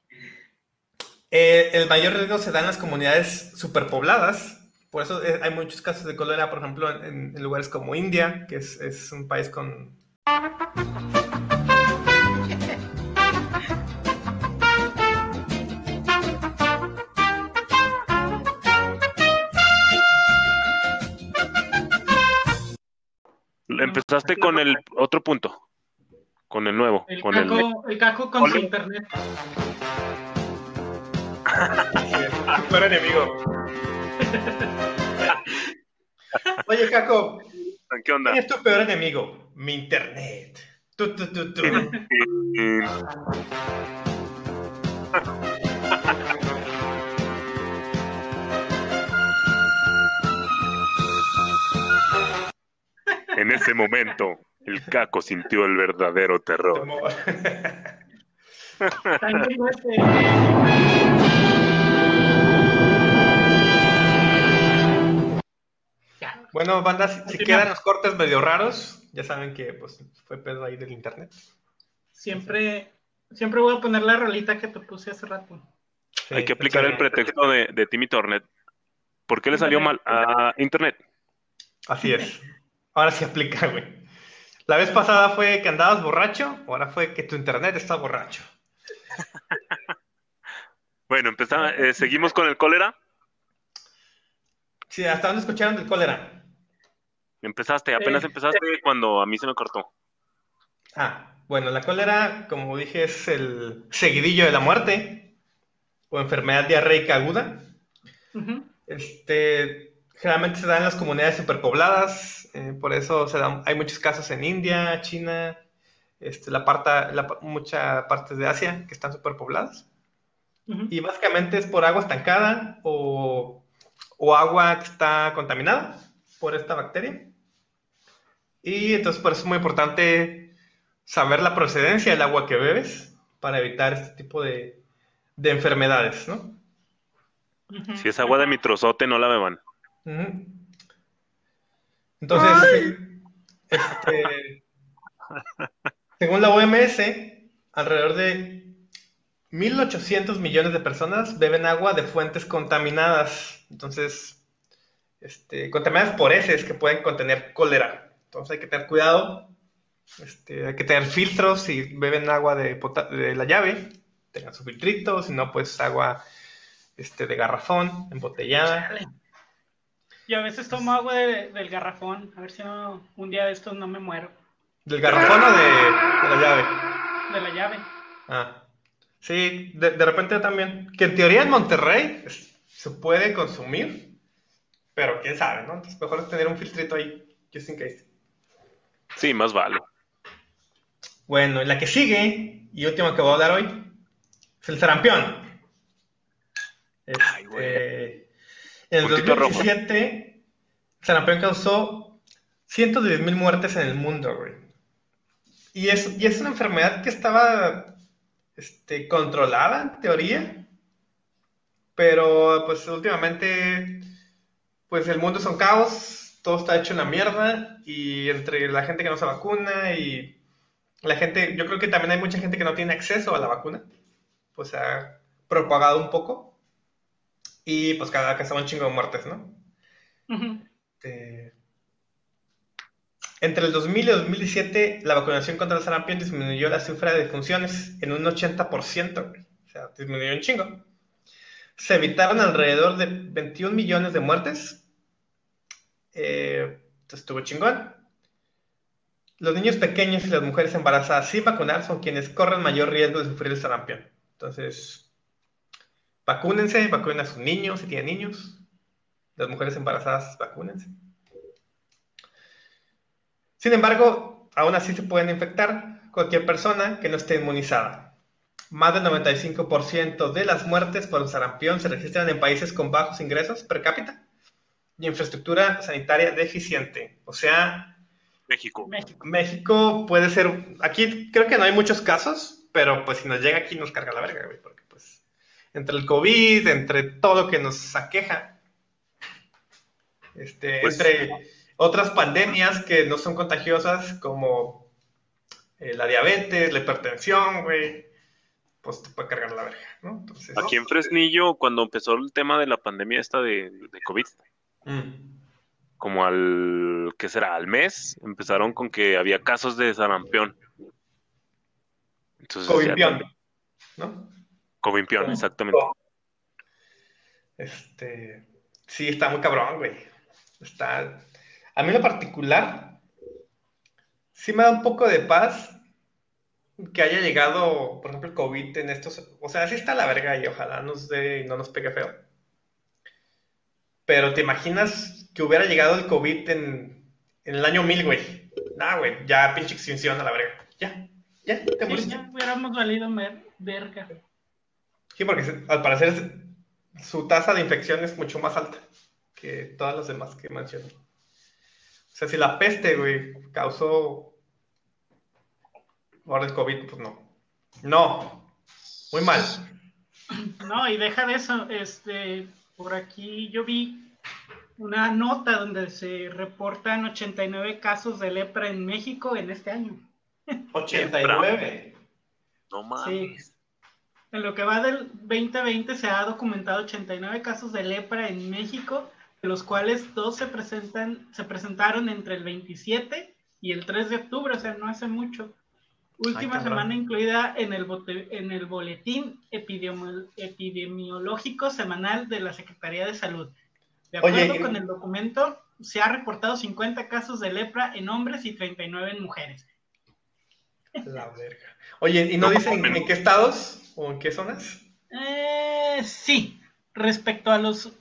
Eh, el mayor riesgo se da en las comunidades superpobladas. Por eso eh, hay muchos casos de cólera, por ejemplo, en, en lugares como India, que es, es un país con... Empezaste con el otro punto, con el nuevo, El con el caco, el caco con su internet. Tu peor enemigo. Oye, Caco, ¿Qué onda? ¿quién es tu peor enemigo? Mi internet. Tu, tu, tu, tu. Mm, En ese momento, el caco sintió el verdadero terror. Bueno, banda, si, si quedan los cortes medio raros, ya saben que pues fue pedo ahí del internet. Siempre, siempre voy a poner la rolita que te puse hace rato. Sí, Hay que aplicar el pretexto de, de Timmy Tornet. ¿Por qué le salió mal a Internet? Así es. Ahora sí aplica, güey. La vez pasada fue que andabas borracho, ahora fue que tu internet está borracho. Bueno, empezamos, eh, seguimos con el cólera. Sí, ¿hasta dónde escucharon del cólera? Empezaste, apenas Eh, empezaste cuando a mí se me cortó. Ah, bueno, la cólera, como dije, es el seguidillo de la muerte o enfermedad diarreica aguda. Este, generalmente se da en las comunidades superpobladas, eh, por eso se dan, hay muchos casos en India, China, este, la parte, la, muchas partes de Asia que están superpobladas. Ujú. Y básicamente es por agua estancada o, o agua que está contaminada por esta bacteria. Y entonces por eso es muy importante saber la procedencia del agua que bebes para evitar este tipo de, de enfermedades, ¿no? Si es agua de mitrozote, no la beban. Entonces, este, según la OMS, alrededor de 1.800 millones de personas beben agua de fuentes contaminadas. Entonces, este, contaminadas por heces que pueden contener cólera. Entonces hay que tener cuidado. Este, hay que tener filtros si beben agua de, la llave. Tengan su filtrito, si no, pues agua este, de garrafón, embotellada. Chale. Yo a veces tomo agua de- del garrafón, a ver si no, un día de estos no me muero. ¿Del garrafón o de, de la llave? De la llave. Ah, sí, de, de repente también. Que en teoría en Monterrey se puede consumir, pero quién sabe, ¿no? Entonces mejor es tener un filtrito ahí, just in case. Sí, más vale. Bueno, y la que sigue, y última que voy a hablar hoy, es el sarampión. Ay. Este, en el Puntito rojo. 2017, el sarampión causó 110 mil muertes en el mundo, güey. Y es, y es una enfermedad que estaba este, controlada, en teoría, pero pues últimamente, pues el mundo es un caos, todo está hecho una mierda, y entre la gente que no se vacuna y la gente, yo creo que también hay mucha gente que no tiene acceso a la vacuna, pues se ha propagado un poco, y pues cada vez son un chingo de muertes, ¿no? Ujú. Este, Entre el 2000 y el 2017, la vacunación contra el sarampión disminuyó la cifra de defunciones en un 80%, güey. O sea, disminuyó un chingo. Se evitaron alrededor de 21 millones de muertes. Eh, estuvo chingón. Los niños pequeños y las mujeres embarazadas sin vacunar son quienes corren mayor riesgo de sufrir el sarampión. Entonces, vacúnense, vacunen a sus niños si tienen niños. Las mujeres embarazadas, vacúnense. Sin embargo, aún así se pueden infectar cualquier persona que no esté inmunizada. Más del 95% de las muertes por sarampión se registran en países con bajos ingresos per cápita y infraestructura sanitaria deficiente. O sea, México. México. México puede ser. Aquí creo que no hay muchos casos, pero pues si nos llega aquí nos carga la verga, güey, porque pues entre el COVID, entre todo lo que nos aqueja, este, Pues- entre, otras pandemias que no son contagiosas, como eh, la diabetes, la hipertensión, güey, pues te puede cargar la verga, ¿no? Entonces, Aquí en Fresnillo, cuando empezó el tema de la pandemia esta de, de COVID, mm, como al, ¿qué será? Al mes, empezaron con que había casos de sarampión. Entonces, ya Covimpión, también- ¿no? Covimpión, exactamente. Este, sí, está muy cabrón, güey. Está, a mí en lo particular, sí me da un poco de paz que haya llegado, por ejemplo, el COVID en estos, o sea, sí está la verga y ojalá nos dé y no nos pegue feo. Pero te imaginas que hubiera llegado el COVID en, en el año 1000, güey. Nah, güey, ya pinche extinción a la verga. Ya, ya, te Sí, ya hubiéramos valido verga. Sí, porque al parecer su tasa de infección es mucho más alta que todas las demás que mencioné. O sea, si la peste, güey, causó ahora el COVID, pues no. No. Muy mal. No, y deja de eso, este, por aquí yo vi una nota donde se reportan 89 casos de lepra en México en este año. 89. No mames. Sí. En lo que va del 2020 se ha documentado 89 casos de lepra en México, de los cuales dos se presentan, se presentaron entre el 27 y el 3 de octubre, o sea, no hace mucho. Última semana incluida en el, bote- en el boletín epidemio- epidemiológico semanal de la Secretaría de Salud. De acuerdo con el documento, se ha reportado 50 casos de lepra en hombres y 39 en mujeres. La verga. Oye, ¿y no No, dicen mames. en qué estados o en qué zonas? Eh, sí, respecto a los,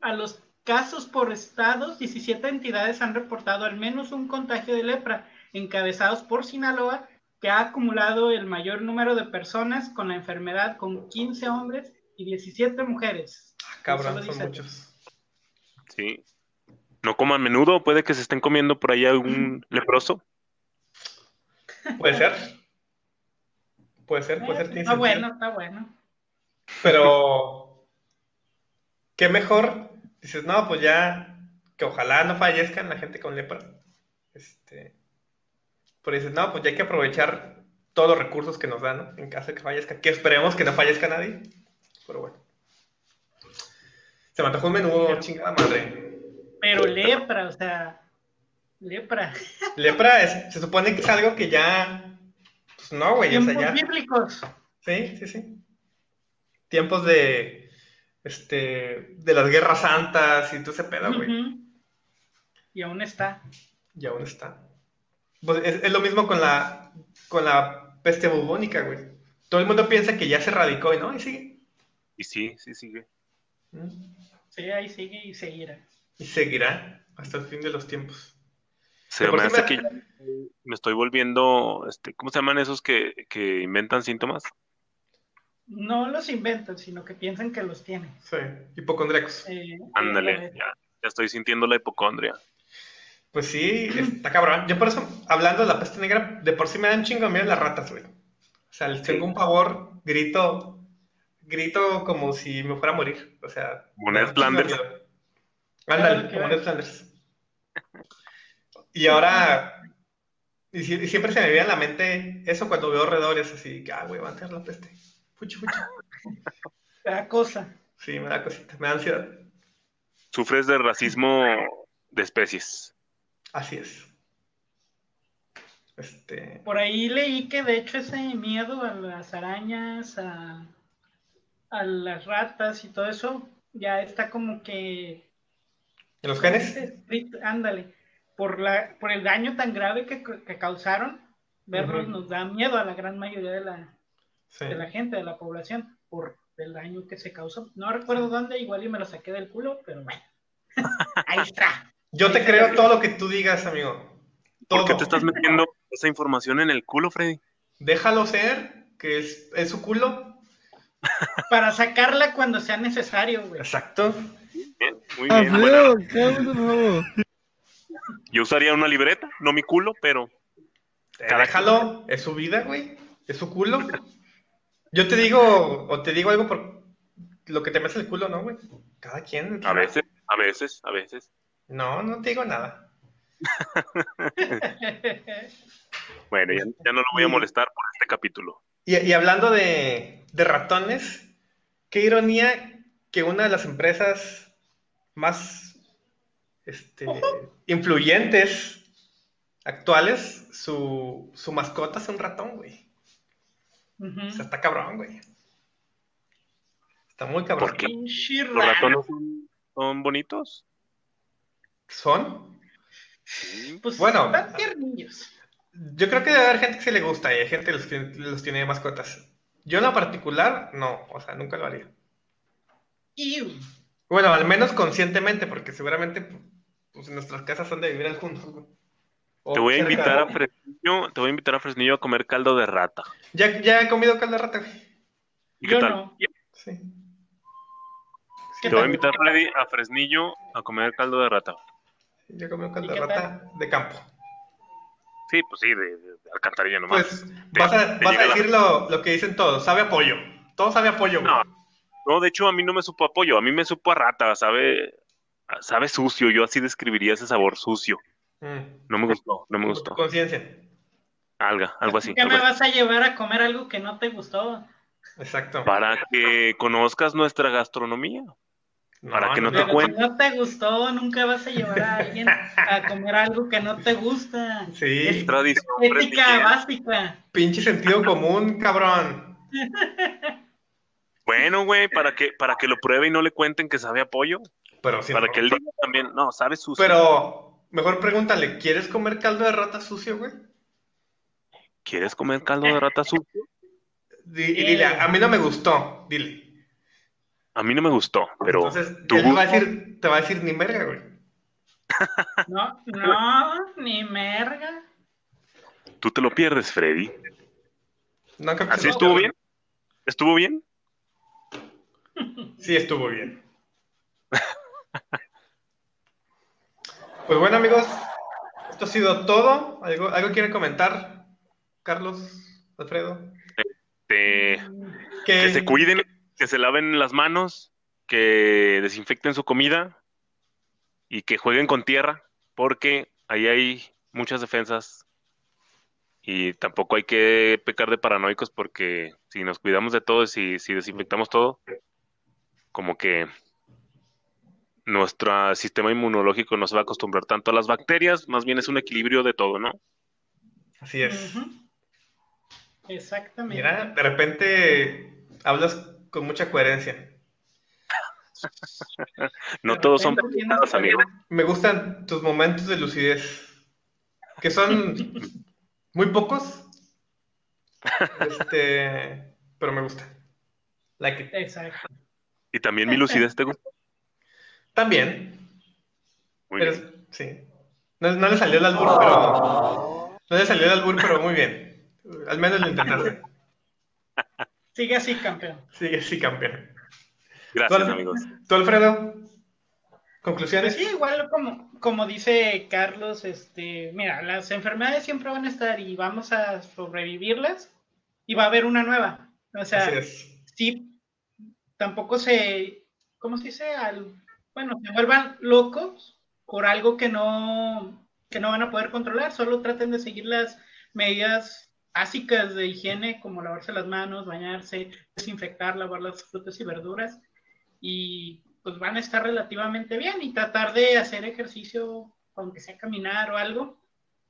a los casos por estados, 17 entidades han reportado al menos un contagio de lepra, encabezados por Sinaloa, que ha acumulado el mayor número de personas con la enfermedad, con 15 hombres y 17 mujeres. Ah, cabrón, son muchos. Sí. No coman menudo, puede que se estén comiendo por ahí algún leproso. Puede ser. Puede ser, puede ser. Eh, está sentido. bueno, está bueno. Pero, qué mejor. Dices, no, pues ya, que ojalá no fallezcan la gente con lepra. Este, pero dices, no, pues ya hay que aprovechar todos los recursos que nos dan, ¿no? En caso de que fallezca. Que esperemos que no fallezca nadie. Pero bueno. Se me antojó un menudo, chingada madre. Pero lepra, o sea, lepra. Lepra es- se supone que es algo que ya. Pues no, güey, o sea, ya. bíblicos. Sí, sí, sí. Tiempos de. Este. De las guerras santas y todo ese pedo, güey. Y aún está. Y aún está. Pues es, es lo mismo con la, con la peste bubónica, güey. Todo el mundo piensa que ya se radicó y no, y sigue. Y sí, sí, sigue. Mm. Sí, ahí sigue y seguirá. Y seguirá hasta el fin de los tiempos. Se me hace me- que me estoy volviendo, este, ¿cómo se llaman esos que, que inventan síntomas? No los inventan, sino que piensan que los tienen. Sí, hipocondríacos. Eh, Ándale, eh, ya, ya estoy sintiendo la hipocondria. Pues sí, está cabrón. Yo por eso, hablando de la peste negra, de por sí me dan chingo miedo las ratas, güey. O sea, les tengo un pavor, grito, grito como si me fuera a morir. O sea, me de Flanders. Ándale, como Ned Flanders. Y ahora, y, si- y siempre se me viene a la mente eso cuando veo alrededores, así, que, ah, güey, va a tener la peste. Fuchi, fuchi. te da cosa. Sí, me da cosita, me da ansiedad. Sufres de racismo de especies. Así es. Este, Por ahí leí que de hecho ese miedo a las arañas, a, a las ratas y todo eso, ya está como que... ¿en los genes? Ándale. Por, la, por el daño tan grave que, que causaron, verlos nos da miedo a la gran mayoría de la, Sí. de la gente, de la población, por el daño que se causó. No recuerdo dónde, igual y me lo saqué del culo, pero bueno. Ahí está. Yo te creo todo lo que tú digas, amigo. ¿Por Todo. qué te estás metiendo esa información en el culo, Freddy? Déjalo ser, que es, es su culo. Para sacarla cuando sea necesario, güey. Exacto. Bien, muy Ah, bien. Por yo usaría una libreta, no mi culo, pero Cada Déjalo, es su vida, güey. Es su culo. Yo te digo, o te digo algo por lo que te metes el culo, ¿no, güey? Cada quien. a veces, a veces, a veces. No, no te digo nada. Bueno, ya, ya no lo voy a molestar por este capítulo. Y, y hablando de, de ratones, qué ironía que una de las empresas más este, influyentes actuales, su, su mascota es un ratón, güey. Ujú. O sea, está cabrón, güey. Está muy cabrón. ¿Por qué? ¿Los ratones son, son bonitos? ¿Son? Sí. Pues Bueno. están tiernillos. Yo creo que debe haber gente que se le gusta y hay gente que los, tiene- los tiene de mascotas. Yo en lo particular, no, o sea, nunca lo haría. Iu. Bueno, al menos conscientemente, porque seguramente pues, en nuestras casas son de vivir al juntos. Te voy a invitar a Fresnillo, te voy a invitar a Fresnillo a comer caldo de rata. Ya, ya he comido caldo de rata, güey. ¿Y qué tal? no. Sí. ¿Qué Te voy a invitar, Freddy, a Fresnillo a comer caldo de rata. Yo comido caldo ¿Y de qué rata de campo. Sí, pues sí, de, alcantarilla nomás. Pues vas a, vas a la- decir lo, lo que dicen todos. Sabe a pollo. Todo sabe a pollo, güey. No. No, de hecho a mí no me supo a pollo, a mí me supo a rata, sabe, sabe sucio, yo así describiría ese sabor sucio. Mm. No me gustó, no me gustó. conciencia. Alga, algo así. ¿Qué algo me así. vas a llevar a comer algo que no te gustó? Exacto. Para que conozcas nuestra gastronomía. Para que no te si cuente. no te gustó, nunca vas a llevar a alguien a comer algo que no te gusta. Sí. Tradición Ética básica. Pinche sentido común, cabrón. Bueno, güey, para que, para que lo pruebe y no le cuenten que sabe a pollo. Pero sí. para no. que él diga también, no, sabe sucio. Pero mejor pregúntale, ¿quieres comer caldo de rata sucio, güey? ¿Quieres comer caldo de rata sucio? Y dile, a mí no me gustó, dile. A mí no me gustó, pero Entonces, tu él te va a decir, te va a decir ni merga, güey. No, no, ni merga. tú te lo pierdes, Freddy. No, creo que ¿Así estuvo bien? ¿Estuvo bien? Sí, estuvo bien. Pues bueno, amigos, esto ha sido todo. ¿Algo, algo quieren comentar? Carlos, Alfredo. Te- Que, que se cuiden, que se laven las manos, que desinfecten su comida y que jueguen con tierra, porque ahí hay muchas defensas y tampoco hay que pecar de paranoicos porque si nos cuidamos de todo y si, si desinfectamos todo, como que nuestro sistema inmunológico no se va a acostumbrar tanto a las bacterias, más bien es un equilibrio de todo, ¿no? Así es. Ujú. Exactamente. Mira, de repente hablas con mucha coherencia. No todos son pendejadas, amigo. Me gustan tus momentos de lucidez, que son muy pocos, este, pero me gusta. Like it. Exacto. Y también mi lucidez te gusta. También, Muy pero bien. sí. No, no le salió el albur, pero no le salió el albur, pero muy bien. Al menos lo intentaste. Sigue así, campeón. Sigue, sí, campeón. Gracias, ¿Tú, Al- amigos. ¿Tú, Alfredo? Pues ¿Conclusiones? sí, igual como, como dice Carlos, este, mira, las enfermedades siempre van a estar y vamos a sobrevivirlas y va a haber una nueva. O sea, Así sí, tampoco se, ¿cómo se dice? Al, bueno, se vuelvan locos por algo que no, que no van a poder controlar, solo traten de seguir las medidas básicas de higiene, como lavarse las manos, bañarse, desinfectar, lavar las frutas y verduras, y pues van a estar relativamente bien y tratar de hacer ejercicio, aunque sea caminar o algo,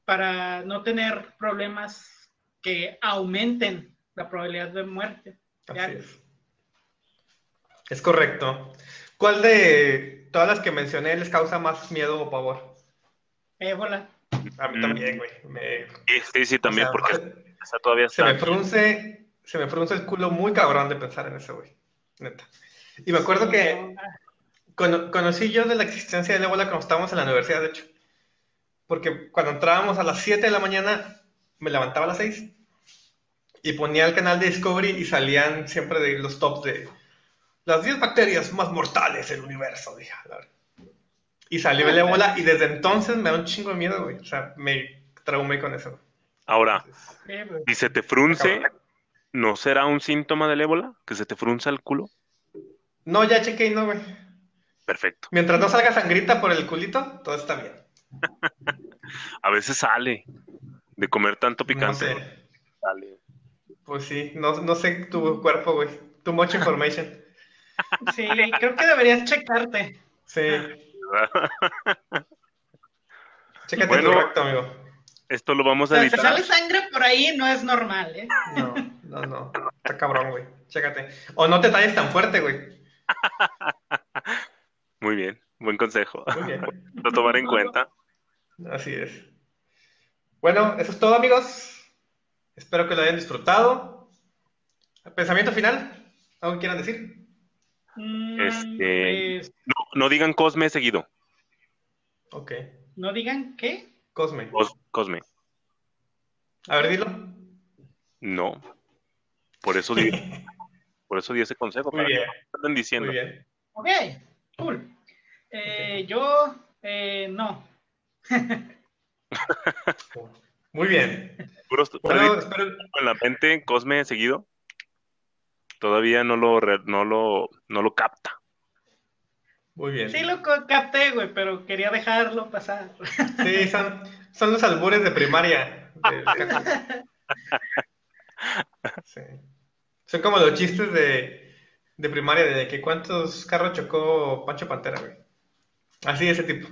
para no tener problemas que aumenten la probabilidad de muerte. Así es. Es correcto. ¿Cuál de todas las que mencioné les causa más miedo o pavor? Ébola. A mí también, güey. Me- Sí, sí, sí, también, o sea, porque esa todavía se me está. frunce, se me frunce el culo muy cabrón de pensar en eso, güey. Neta. Y me acuerdo que cono- conocí yo de la existencia del ébola cuando estábamos en la universidad, de hecho. Porque cuando entrábamos a las 7 de la mañana, me levantaba a las 6 y ponía el canal de Discovery y salían siempre de los tops de las 10 bacterias más mortales del universo, dije. la. Y salió el ébola y desde entonces me da un chingo de miedo, güey. O sea, me traumé con eso. Ahora, pues, si se te frunce, ¿no será un síntoma del ébola? ¿Que se te frunza el culo? No, ya chequé y no, güey. Perfecto. Mientras no salga sangrita por el culito, todo está bien. A veces sale de comer tanto No picante. sé. Sale. Pues sí, no, no sé tu cuerpo, güey. Too much information. Sí, creo que deberías checarte. Sí. Chécate Bueno. tu recto, amigo. Esto lo vamos O a sea, si editar. sale sangre por ahí, no es normal, ¿eh? No, no, no. Está cabrón, güey. Chécate. O no te talles tan fuerte, güey. Muy bien, buen consejo. Muy bien. Lo tomar en cuenta. Así es. Bueno, eso es todo, amigos. Espero que lo hayan disfrutado. ¿Pensamiento final? ¿Algo que quieran decir? Mm, Este- pues, No, no digan Cosme seguido. Ok. no digan qué. Cosme. Cos- Cosme. A ver, dilo. No. Por eso di, por eso di ese consejo. Muy para bien. que anden diciendo. Muy bien. Ok, cool. Eh, Yo, eh, no. Muy bien. Puros- Bueno, espero. en la mente Cosme seguido. Todavía no lo, re- no lo, no lo capta. Muy bien. Sí lo capté, güey, pero quería dejarlo pasar. Sí, son, son los albures de primaria. de- de- Sí. Son como los chistes de, de primaria, de que cuántos carros chocó Pancho Pantera, güey. Así, ese tipo.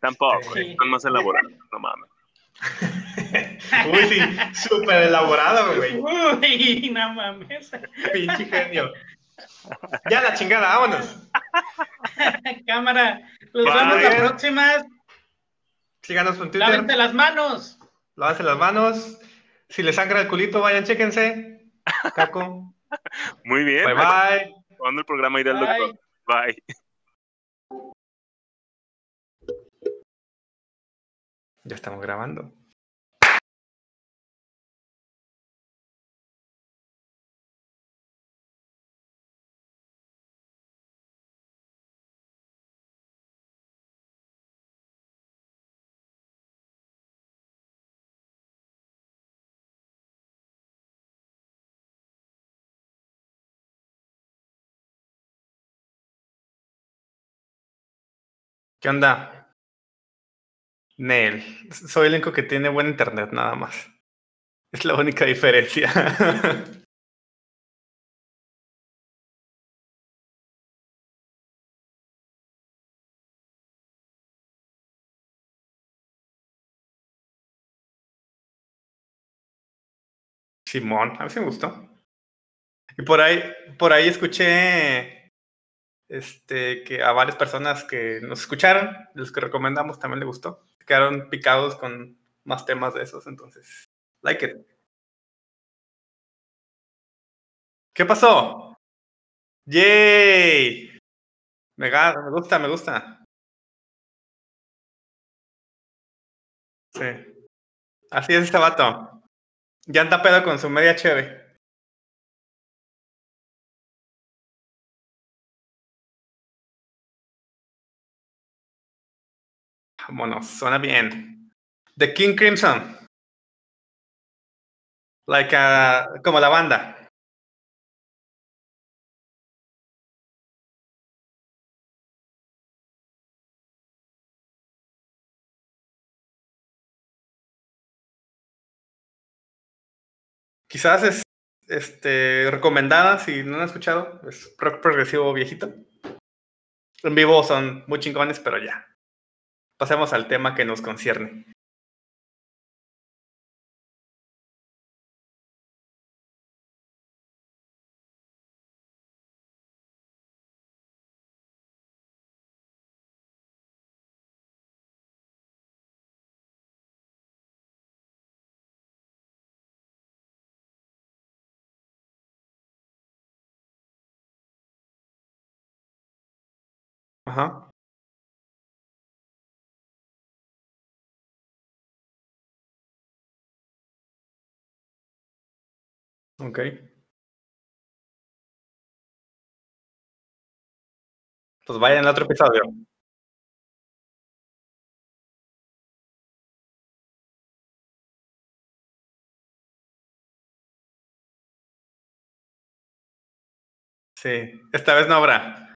Tampoco, Sí. güey, están más elaborados. No mames. Uy, sí, súper elaborado, güey. Uy, no mames. Pinche genio. Ya la chingada, vámonos. Cámara, los Bye. vemos la próxima. Síganos en Twitter, Lávense las manos. lávense las manos. Si les sangra el culito, vayan, chéquense. Caco. Muy bien. Bye bye. Acabando el programa iré al doctor. Bye. Ya estamos grabando. ¿Qué onda? Nel, soy el único que tiene buen internet, nada más. Es la única diferencia. Simón, a mí sí me gustó. Y por ahí, por ahí escuché este, que a varias personas que nos escucharon, los que recomendamos también les gustó. Quedaron picados con más temas de esos, entonces. Like it. ¿Qué pasó? ¡Yay! Me, me gusta, me gusta. Sí. Así es este vato. Ya anda pedo con su media cheve. Vámonos, suena bien. The King Crimson. Like uh, como la banda. Quizás es este, recomendada si no han escuchado. Es rock progresivo viejito. En vivo son muy chingones, pero ya. Pasemos al tema que nos concierne. Ok. Pues vayan al otro episodio. Sí, esta vez no habrá.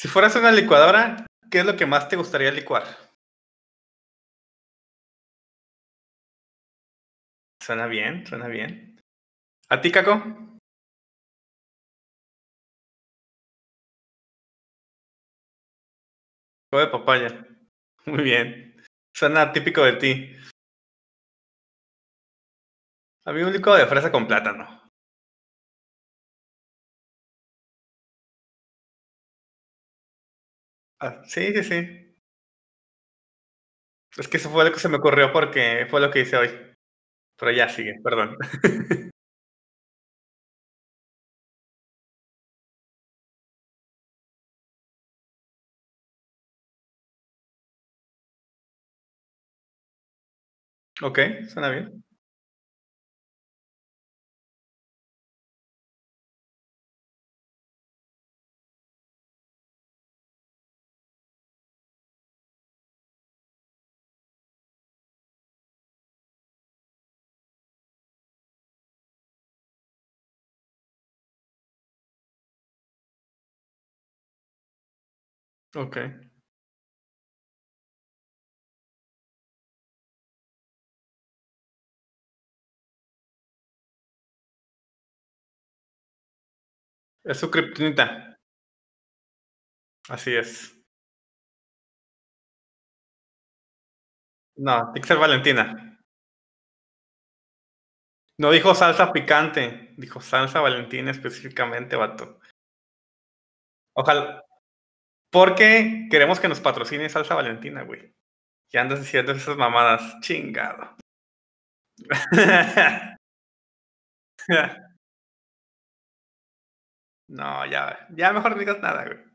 Si fueras una licuadora, ¿qué es lo que más te gustaría licuar? Suena bien, suena bien. ¿A ti, Caco? Jugo de papaya. Muy bien. Suena típico de ti. A mí un licuado de fresa con plátano. Ah, sí, sí, sí. Es que eso fue lo que se me ocurrió porque fue lo que hice hoy. Pero ya sigue, perdón. Ok, suena bien. Ok. Es su. Así es. No, ser Valentina. No dijo salsa picante, dijo salsa Valentina específicamente, vato. Ojalá. Porque queremos que nos patrocine salsa Valentina, güey. Y andas diciendo esas mamadas. Chingado. no, ya, ya mejor no digas nada, güey.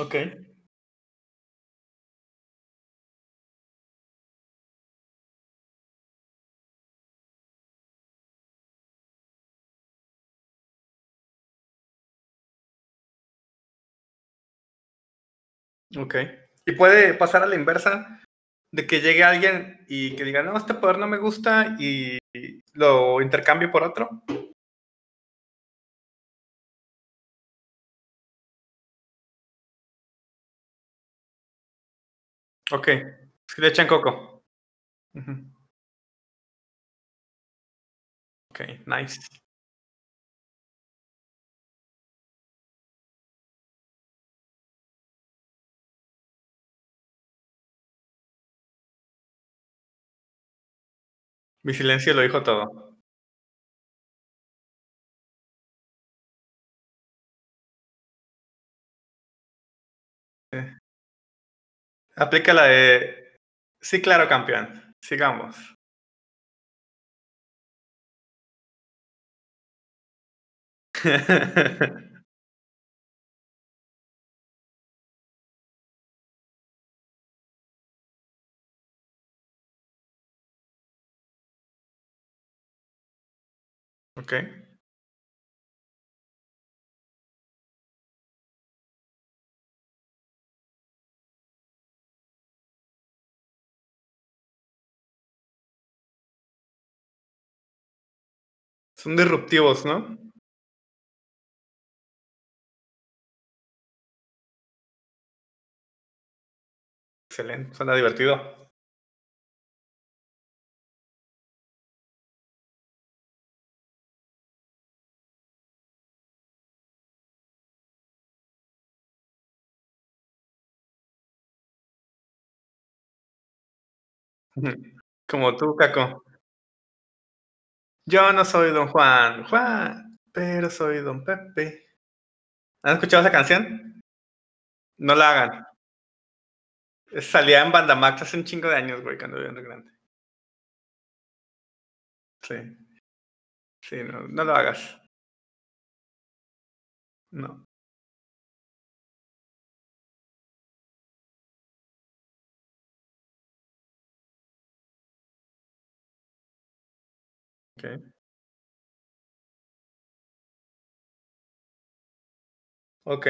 Ok. Ok. Y puede pasar a la inversa de que llegue alguien y que diga, no, este poder no me gusta y lo intercambie por otro. Ok. Le echan coco. Ujú. Ok, nice. Mi silencio lo dijo todo. Eh. Aplica la de. Sí, claro, campeón. Sigamos. ok. Son disruptivos, ¿no? Excelente, suena divertido. Como tú, Caco. Yo no soy don Juan, Juan, pero soy don Pepe. ¿Han escuchado esa canción? No la hagan. Salía en Bandamax hace un chingo de años, güey, cuando era grande. Sí. Sí, no, no lo hagas. No. Ok.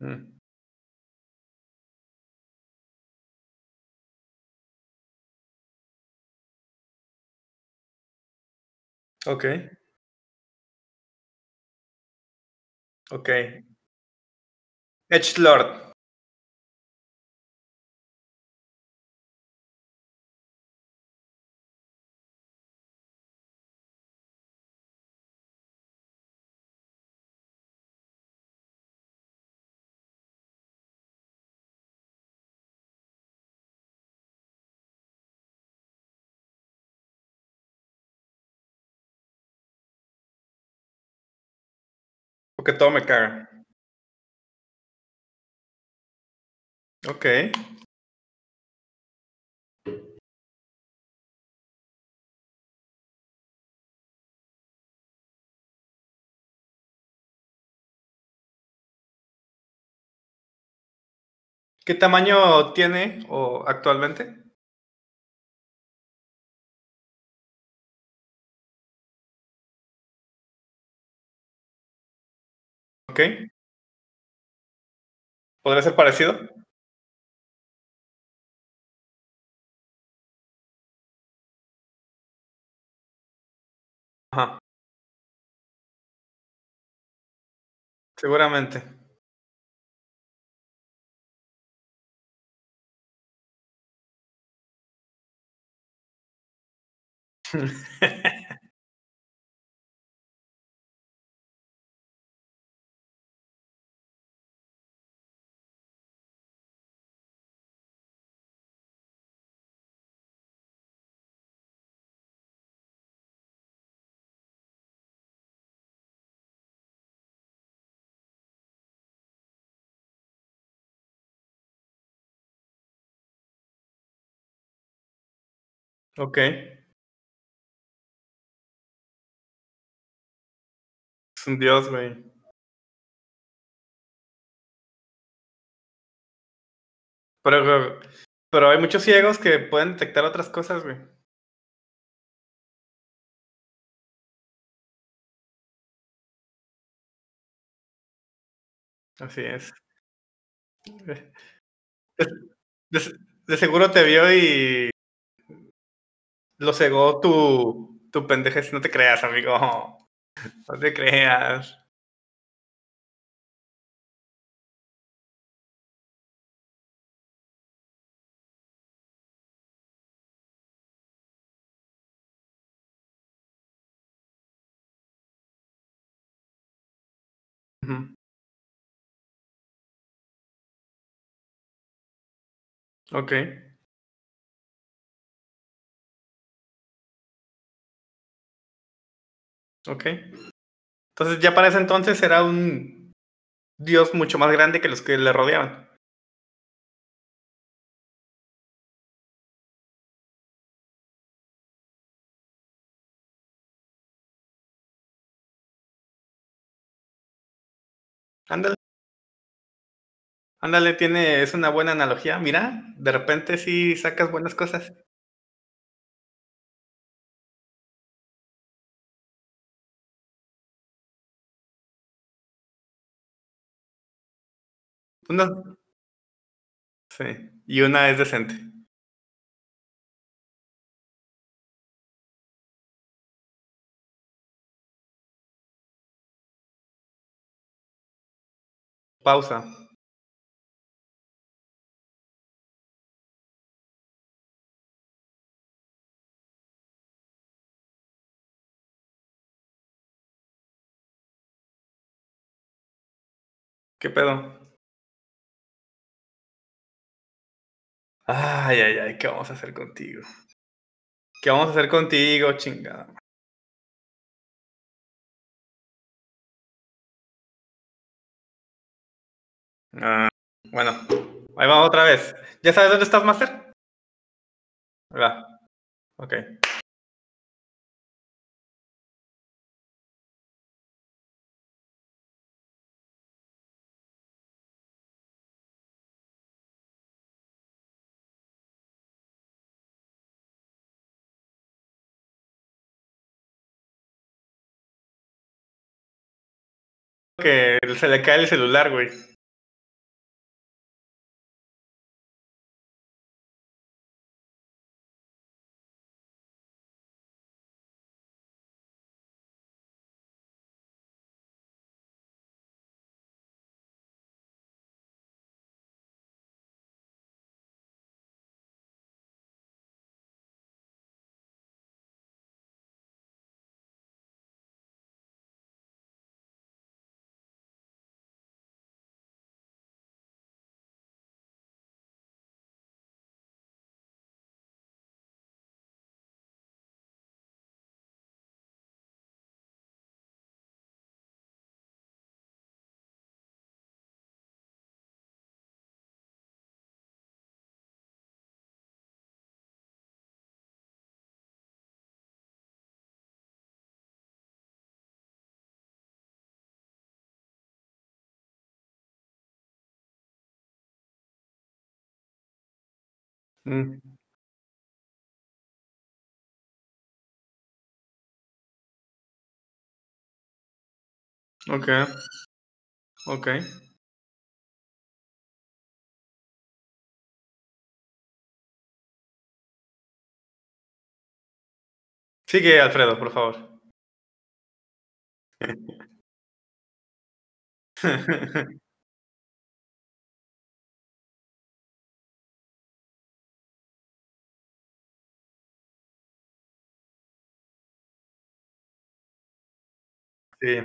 Ok. Mm. Ok. Ok. Edgelord. Porque todo me caga. Ok. ¿Qué tamaño tiene o actualmente? Ok. ¿Podría ser parecido? Ajá. Seguramente. Ok. Es un dios, güey. Pero, pero hay muchos ciegos que pueden detectar otras cosas, güey. Así es. De, de- de seguro te vio y lo cegó tu, tu pendejez. No te creas, amigo. No te creas. Ok. Ok. Entonces ya para ese entonces era un dios mucho más grande que los que le rodeaban. Ándale. Ándale, tiene, es una buena analogía. Mira, de repente sí sacas buenas cosas. Una, sí, y una es decente. Pausa. ¿Qué pedo? Ay, ay, ay, ¿qué vamos a hacer contigo? ¿Qué vamos a hacer contigo, chingada? Ah, bueno, ahí vamos otra vez. ¿Ya sabes dónde estás, Master? Ahí. Ok. Que se le cae el celular, güey. Mm. Ok. Ok. Sigue, Alfredo, por favor. Sí.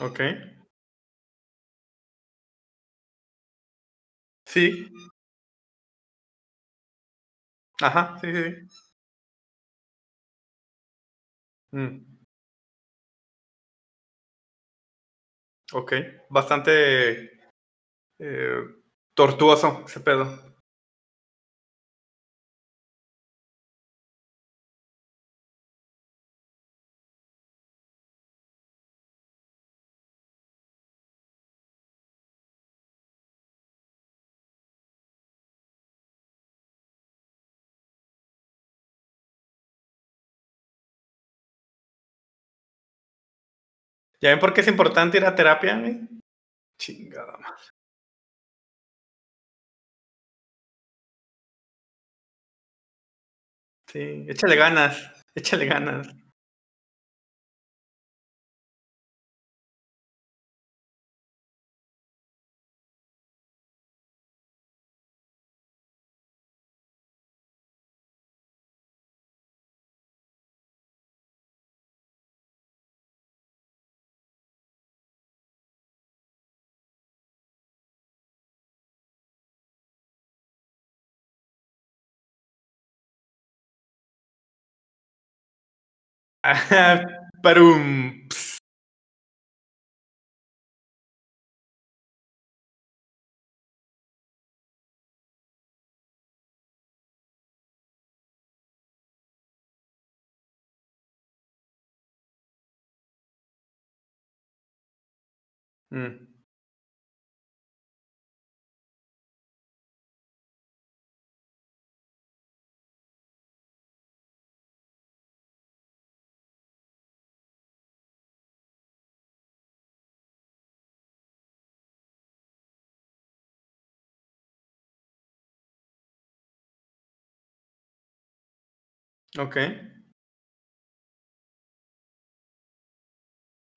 Ok. Sí. Ajá, sí, sí, sí. Mm. Ok. Bastante eh, tortuoso ese pedo. ¿Ya ven por qué es importante ir a terapia, güey? Chingada madre. Sí, échale ganas, échale ganas. Para un... Mm. Ok.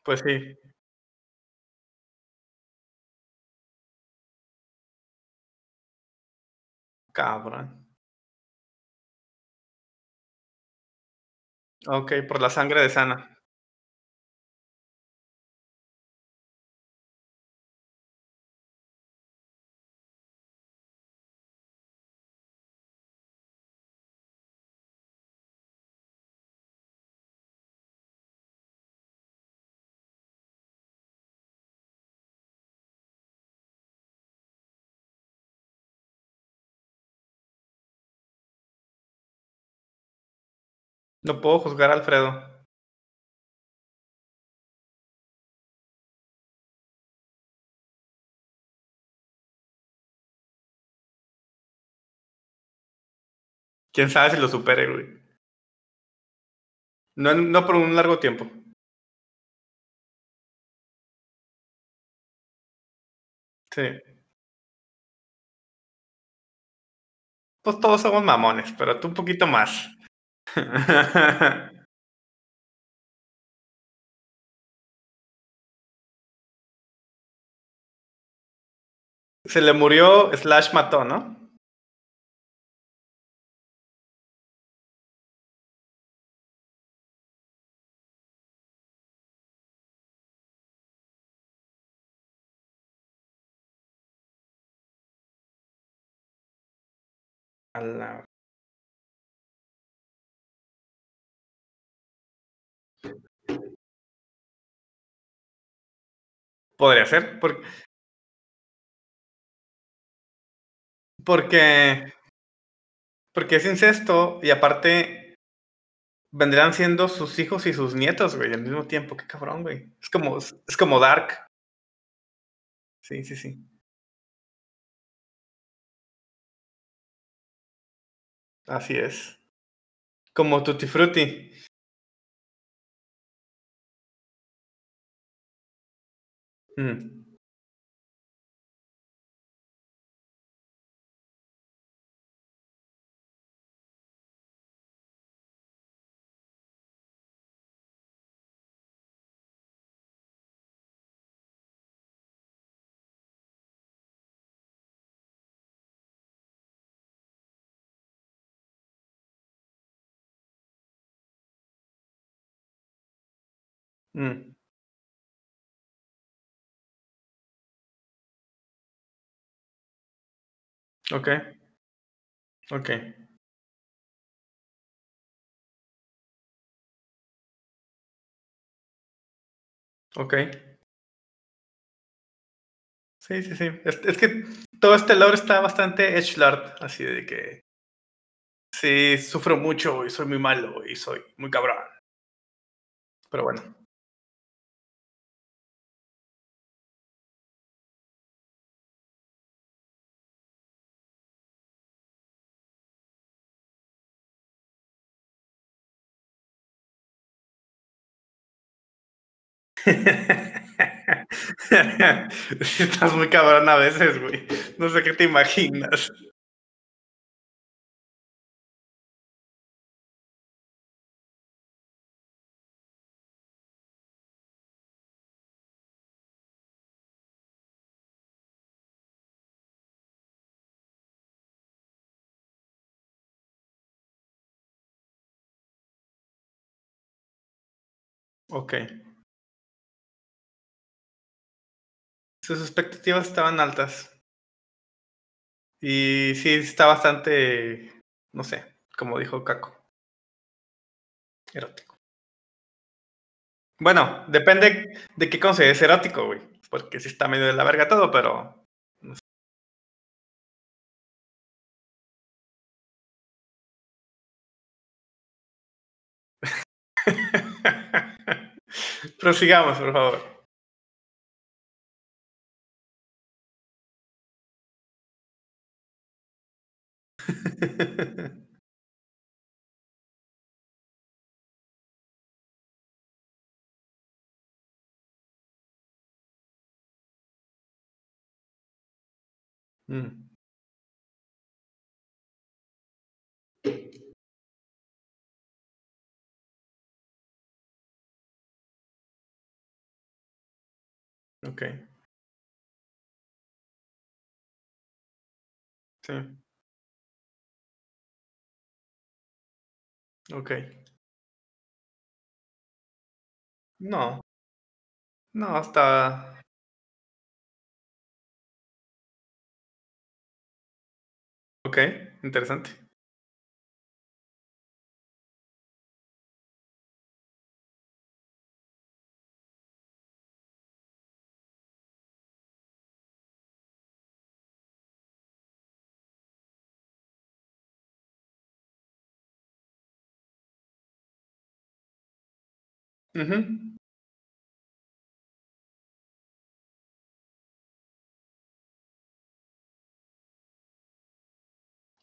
Pues sí. Cabrón. Ok, por la sangre de Sana. No puedo juzgar a Alfredo. Quién sabe si lo supere, güey. No, no por un largo tiempo. Sí. Pues todos somos mamones, pero tú un poquito más. Se le murió slash mató, ¿no? Podría ser, por- porque, porque es incesto y aparte vendrían siendo sus hijos y sus nietos, güey, al mismo tiempo. Qué cabrón, güey. Es como, es como Dark. Sí, sí, sí. Así es. Como Tutti Frutti. Mm. Mm. Ok. Ok. Ok. Sí, sí, sí. Es, es que todo este lore está bastante edgelord, así de que sí, sufro mucho y soy muy malo y soy muy cabrón. Pero bueno. Estás muy cabrón a veces, güey. No sé qué te imaginas. Ok. Sus expectativas estaban altas. Y sí, está bastante, no sé, como dijo Caco. Erótico. Bueno, depende de qué consideres erótico, güey. Porque sí está medio de la verga todo, pero. no sé. Prosigamos, por favor. Mm, ok. Sí. Ok. No. No, hasta... Ok, interesante. Ujú.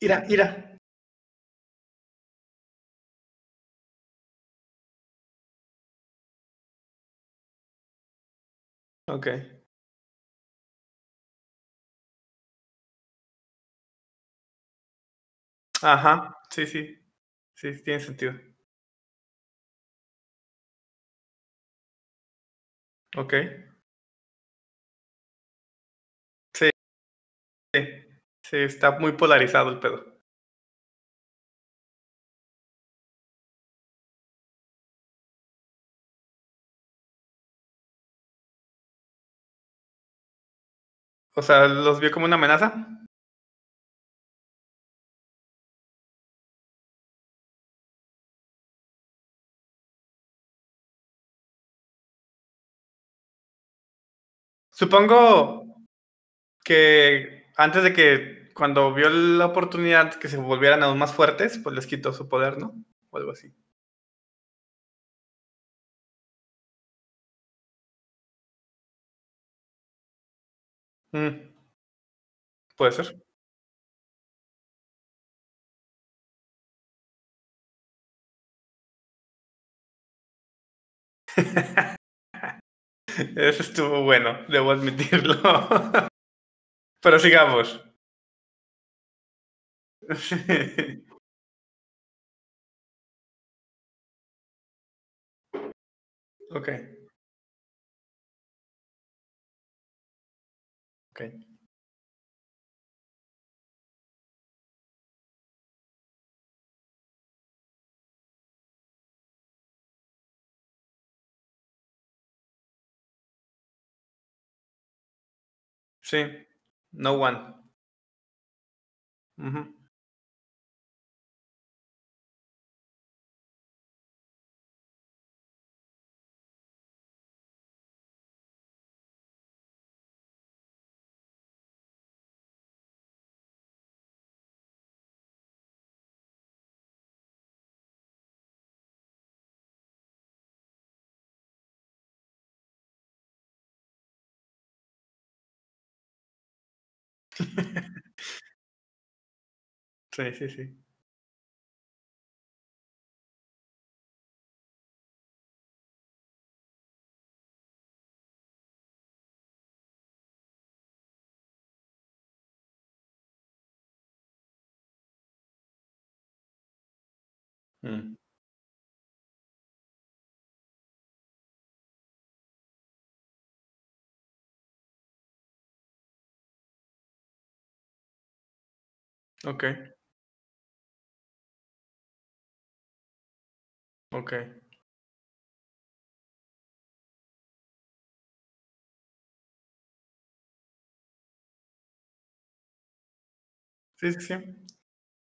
Ira, ira. Ok. Ajá, sí, sí. Sí, tiene sentido. Ok. Sí, sí. Sí, está muy polarizado el pedo. O sea, ¿los vio como una amenaza? Supongo que antes de que cuando vio la oportunidad que se volvieran aún más fuertes, pues les quitó su poder, ¿no? O algo así. Mm, puede ser. Eso estuvo bueno, debo admitirlo. Pero sigamos. Ok, ok. Sí, no one. Ujú. Sí, sí, sí. Mm, ok, ok. Sí, sí, sí.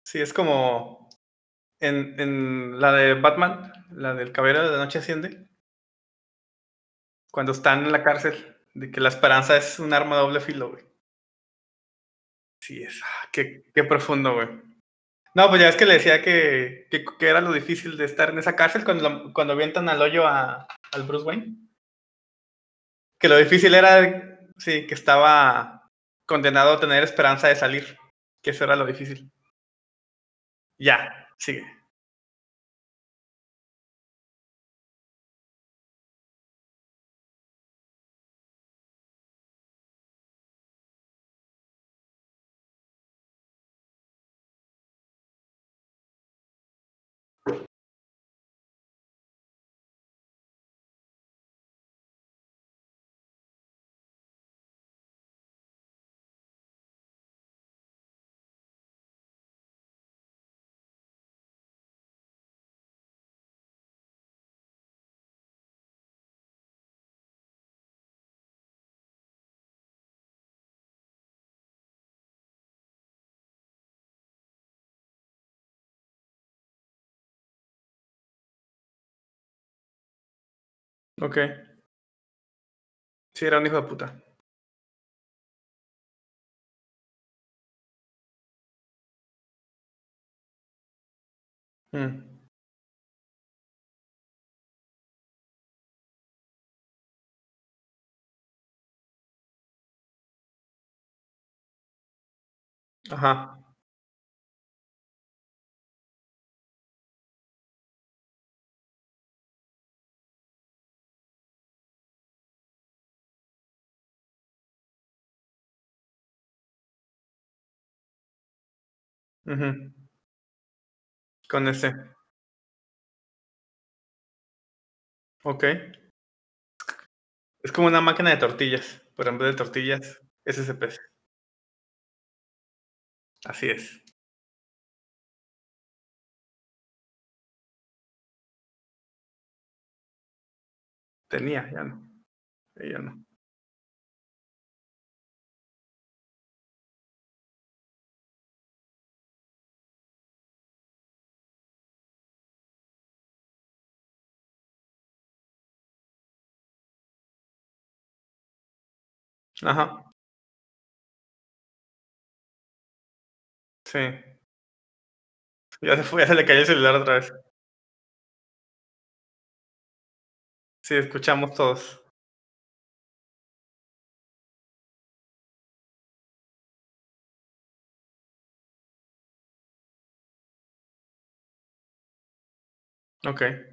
Sí, es como en, en la de Batman, la del Caballero de la Noche Asciende, cuando están en la cárcel, de que la esperanza es un arma doble filo, güey. Sí, es, qué, qué profundo, güey. No, pues ya es que le decía que, que, era lo difícil de estar en esa cárcel cuando, cuando avientan al hoyo a, al Bruce Wayne. Que lo difícil era, sí, que estaba condenado a tener esperanza de salir. Que eso era lo difícil. Ya, sigue. Ok. Sí, era un hijo de puta. Mm. Ajá. Ujú. Con ese. Ok. Es como una máquina de tortillas, pero en vez de tortillas, SSPs. Así es. Tenía, ya no. Ella no. Ajá. Sí. Ya se fue, ya se le cayó el celular otra vez. Sí, escuchamos todos. Ok.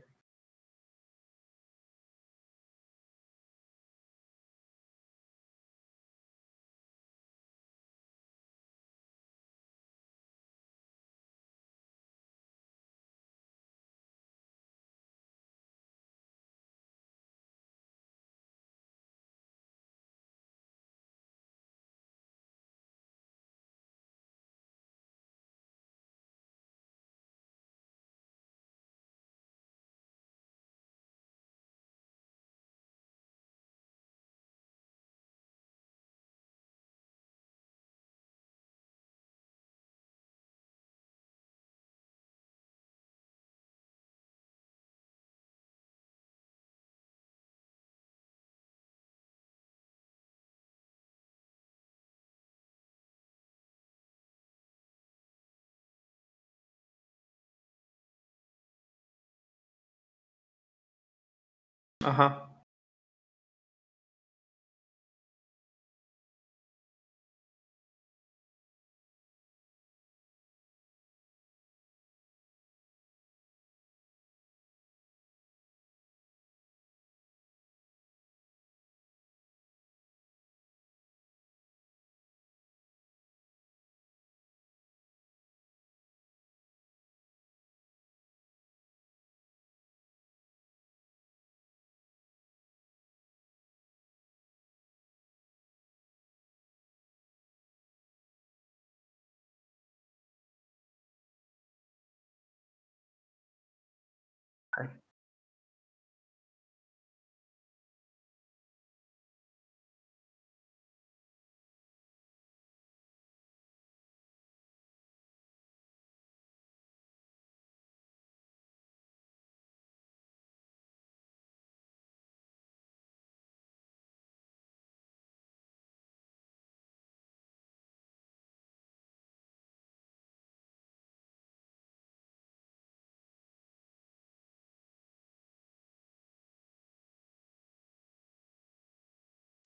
Ajá.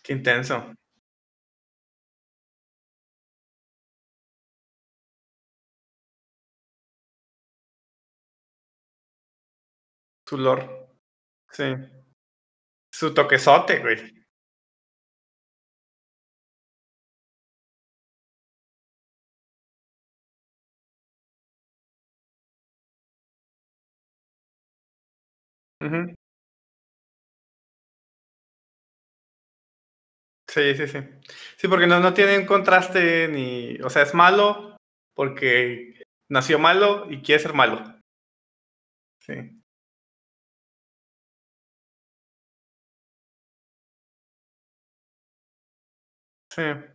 Qué intenso. Su lore. Sí. Su toquezote, güey. Ujú. Sí, sí, sí. Sí, porque no, no tiene un contraste ni. O sea, es malo porque nació malo y quiere ser malo. Sí. Sí.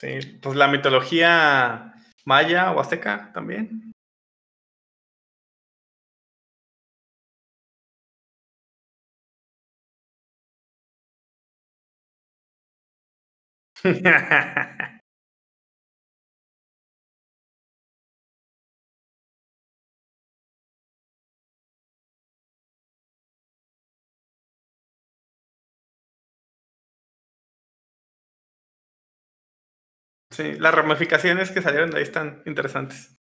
Sí, pues la mitología maya o azteca también. Sí, las ramificaciones que salieron de ahí están interesantes.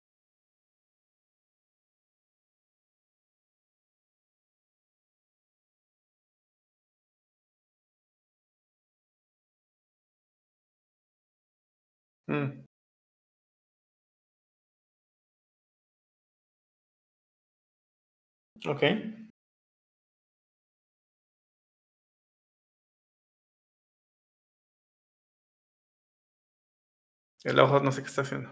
Mm. El ojo no sé qué está haciendo.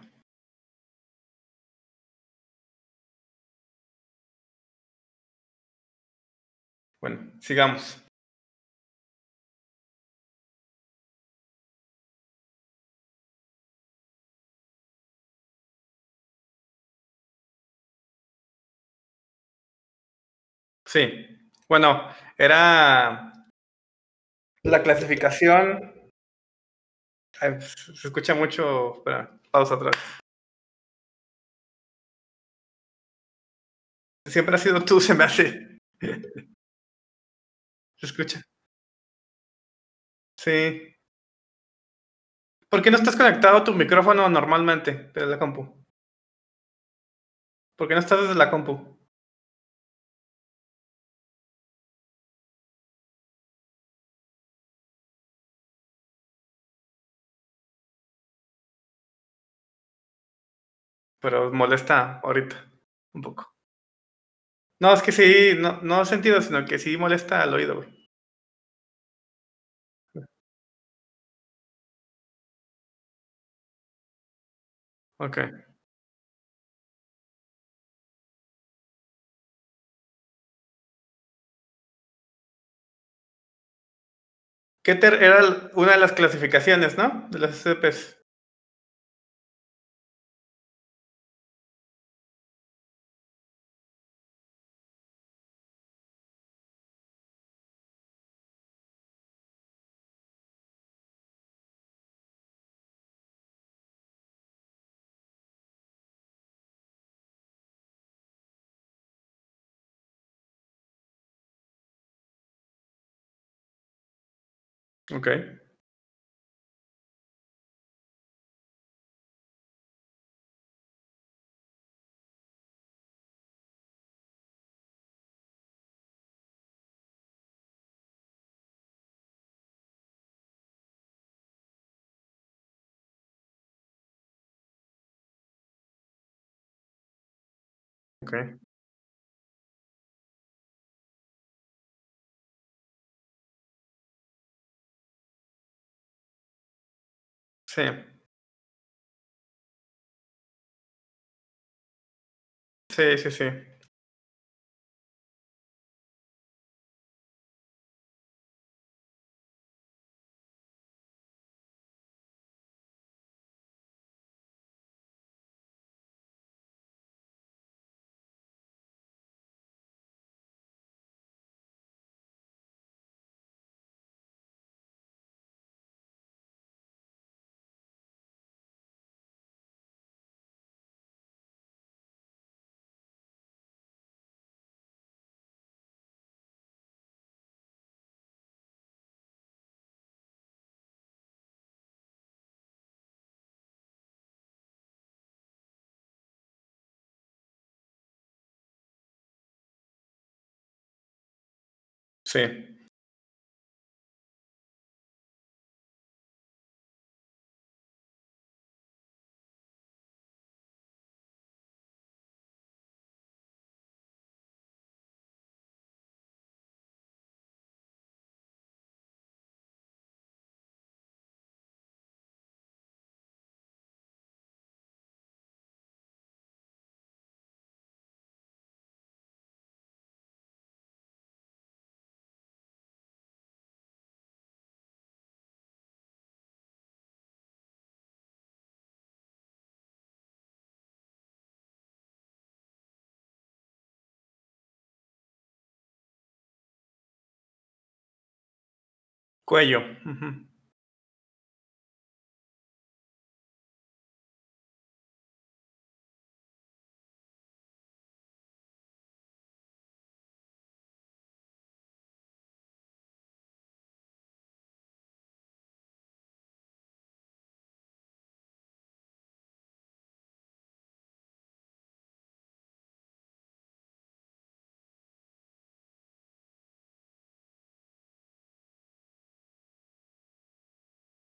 Bueno, sigamos. Sí. Bueno, era la clasificación. Se escucha mucho. Espera, pausa atrás. Siempre has sido tú, se me hace. Se escucha. Sí. ¿Por qué no estás conectado a tu micrófono normalmente desde la compu? ¿Por qué no estás desde la compu? Pero molesta ahorita un poco. No, es que sí, no, no sentido, sino que sí molesta al oído, güey. Ok. Keter era una de las clasificaciones, ¿no? De las SCPs. Ok. Ok. Sí. Sí, sí, sí. Sí. Cuello.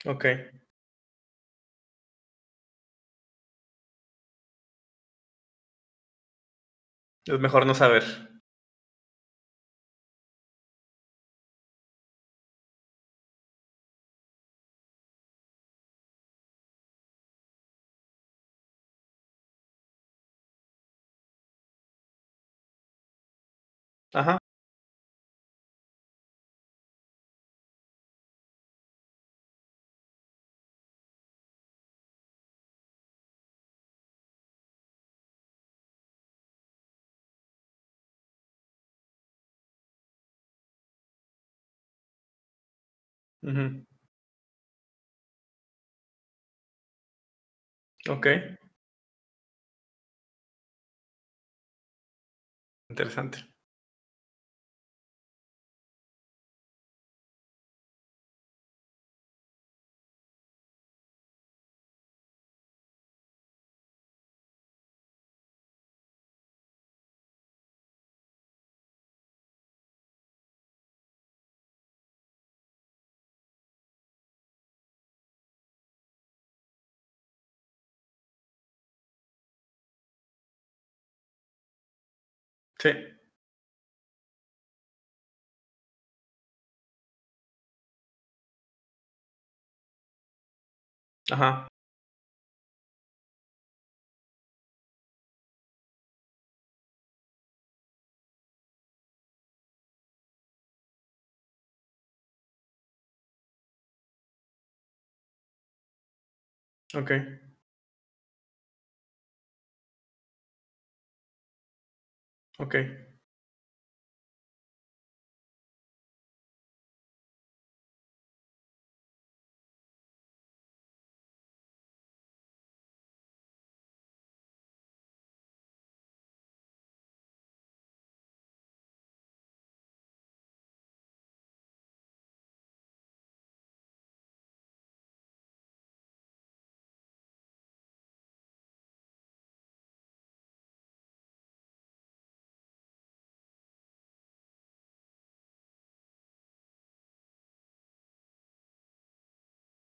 Ok. Es mejor no saber. Ujú. Ok. Interesante. Sí. Ajá. Ok. Ok.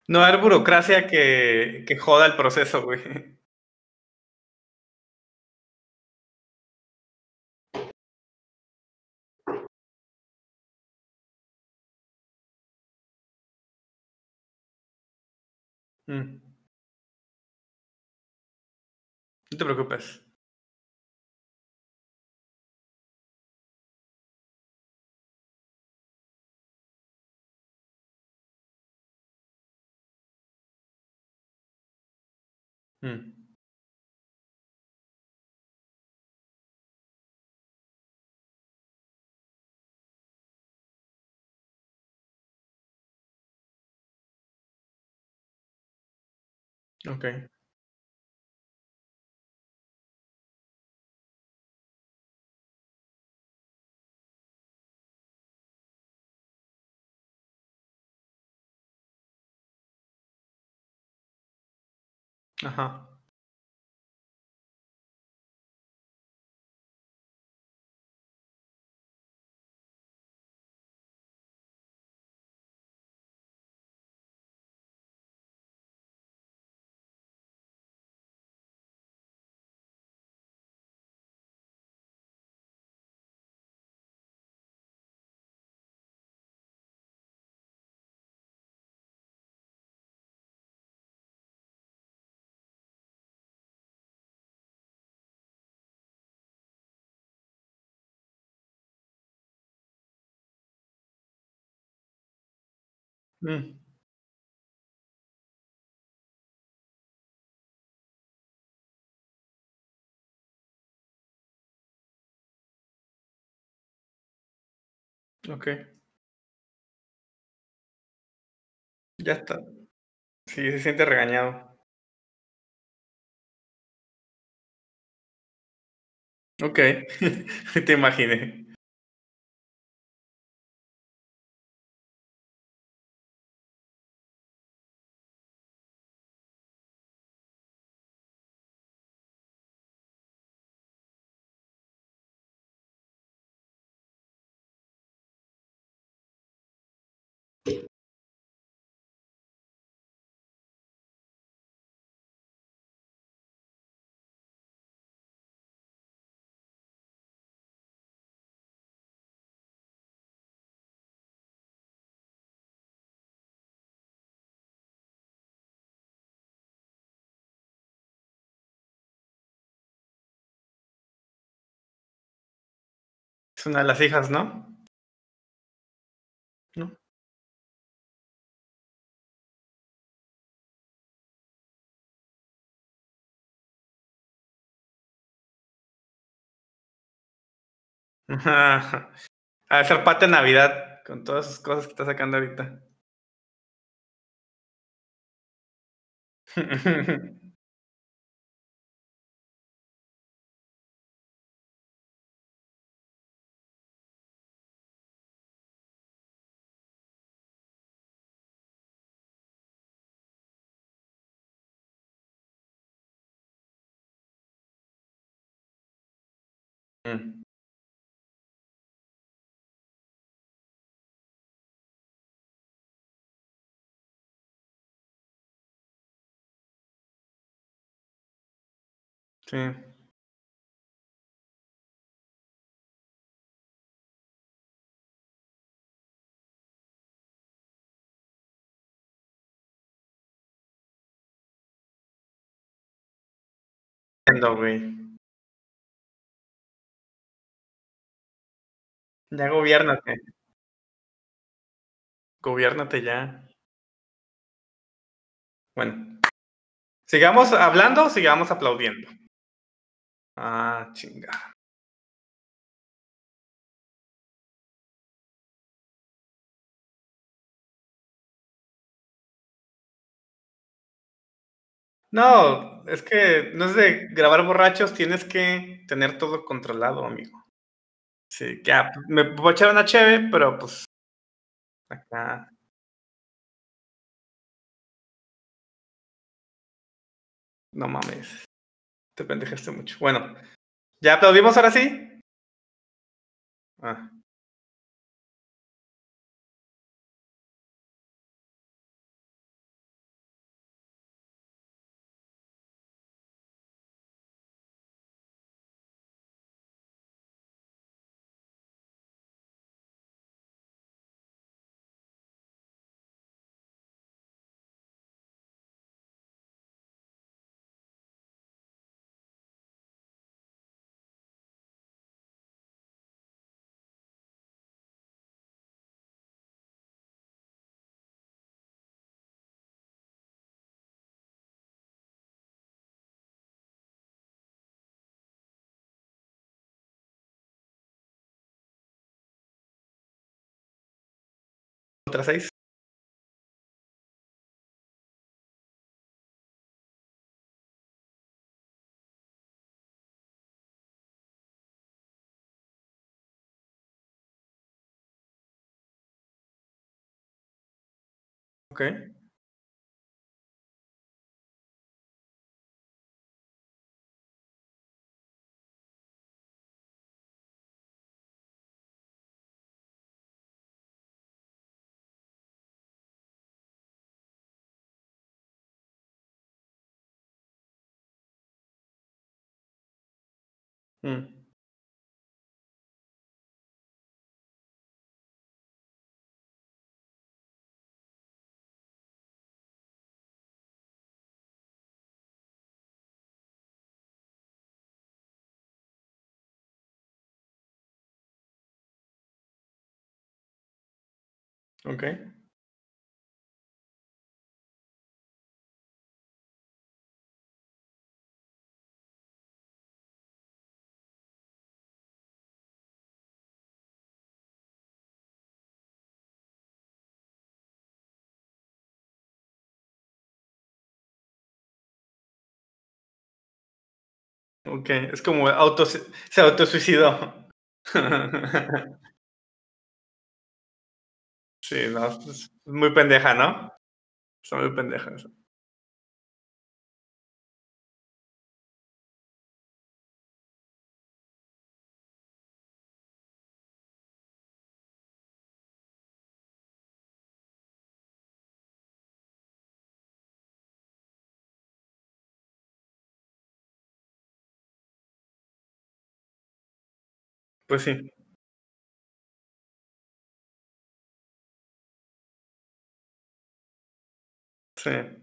No haber burocracia que, que joda el proceso, güey. Mm. No te preocupes. Mm. Ok. Ajá. Mm. Ok. Ya está. Sí, se siente regañado. Ok, te imaginé. Es una de las hijas, ¿no? ¿No? A hacer pata de Navidad con todas esas cosas que está sacando ahorita. Sí. Entiendo. Ya gobiérnate. Gobiérnate ya. Bueno. ¿Sigamos hablando sigamos aplaudiendo? Ah, chinga. No, es que no es de grabar borrachos, tienes que tener todo controlado, amigo. Sí, ya, pues, me a echar una cheve, pero pues acá. No mames. Te pendejaste mucho. Bueno, ¿ya aplaudimos ahora sí? Ah. ¿Otra seis? Ok. Mm. Ok. Ok, es como auto, se autosuicidó. sí, no, es muy pendeja, ¿no? Son muy pendejas. Pues sí. Sí.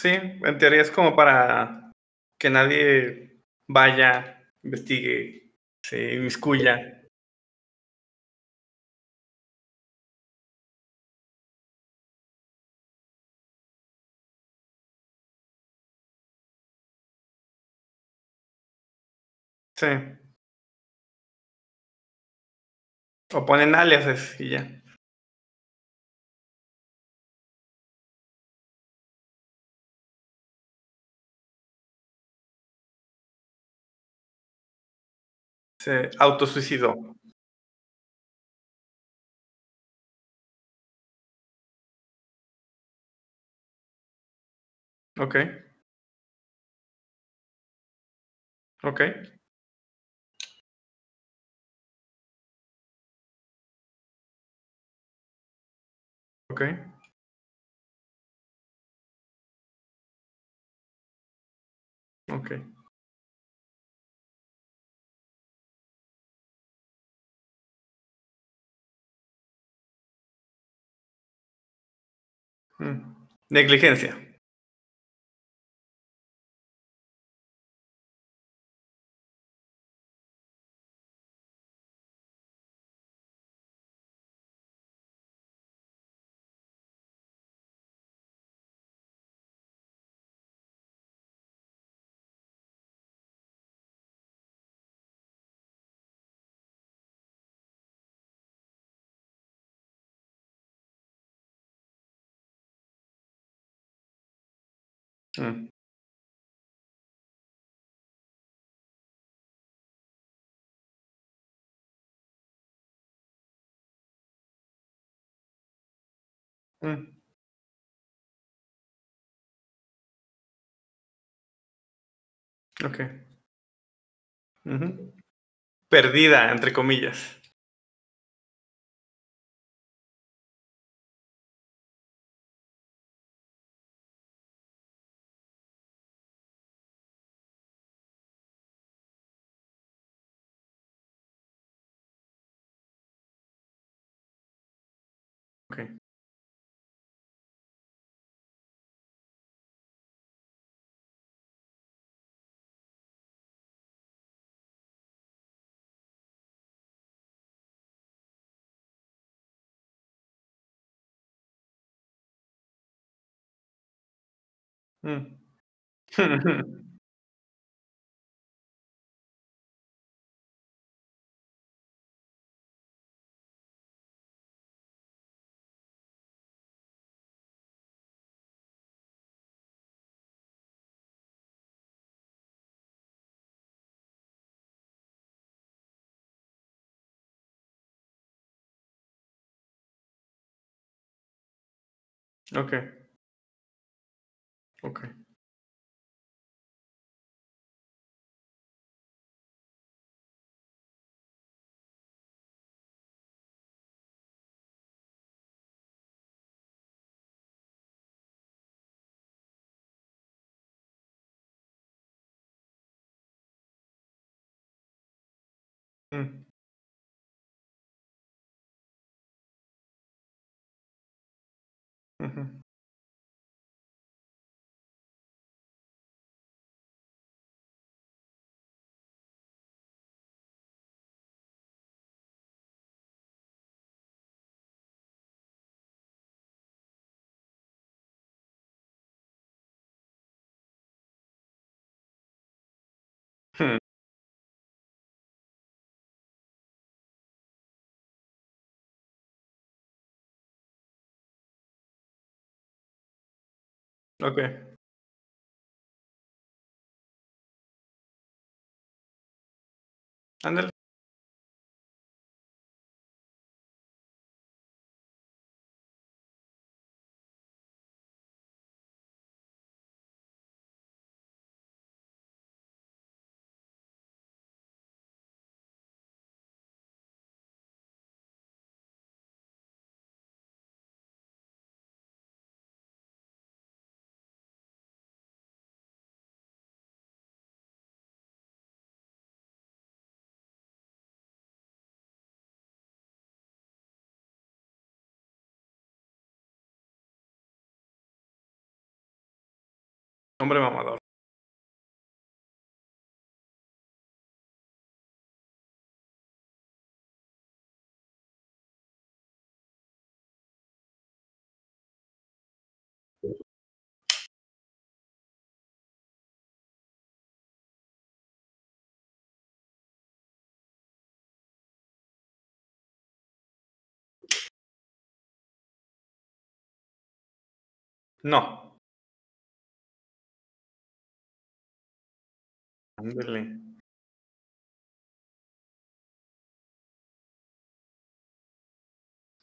Sí, en teoría es como para que nadie vaya, investigue, se inmiscuya. Sí. O ponen aliases y ya. Se autosuicidó. Ok. Ok. Ok. Ok. Negligencia. Mm. Mm. Ok. Ujú. Perdida, entre comillas. Ok. Mm. Ok. Ok. Mm. Ok. Ándale. Hombre mamador. No.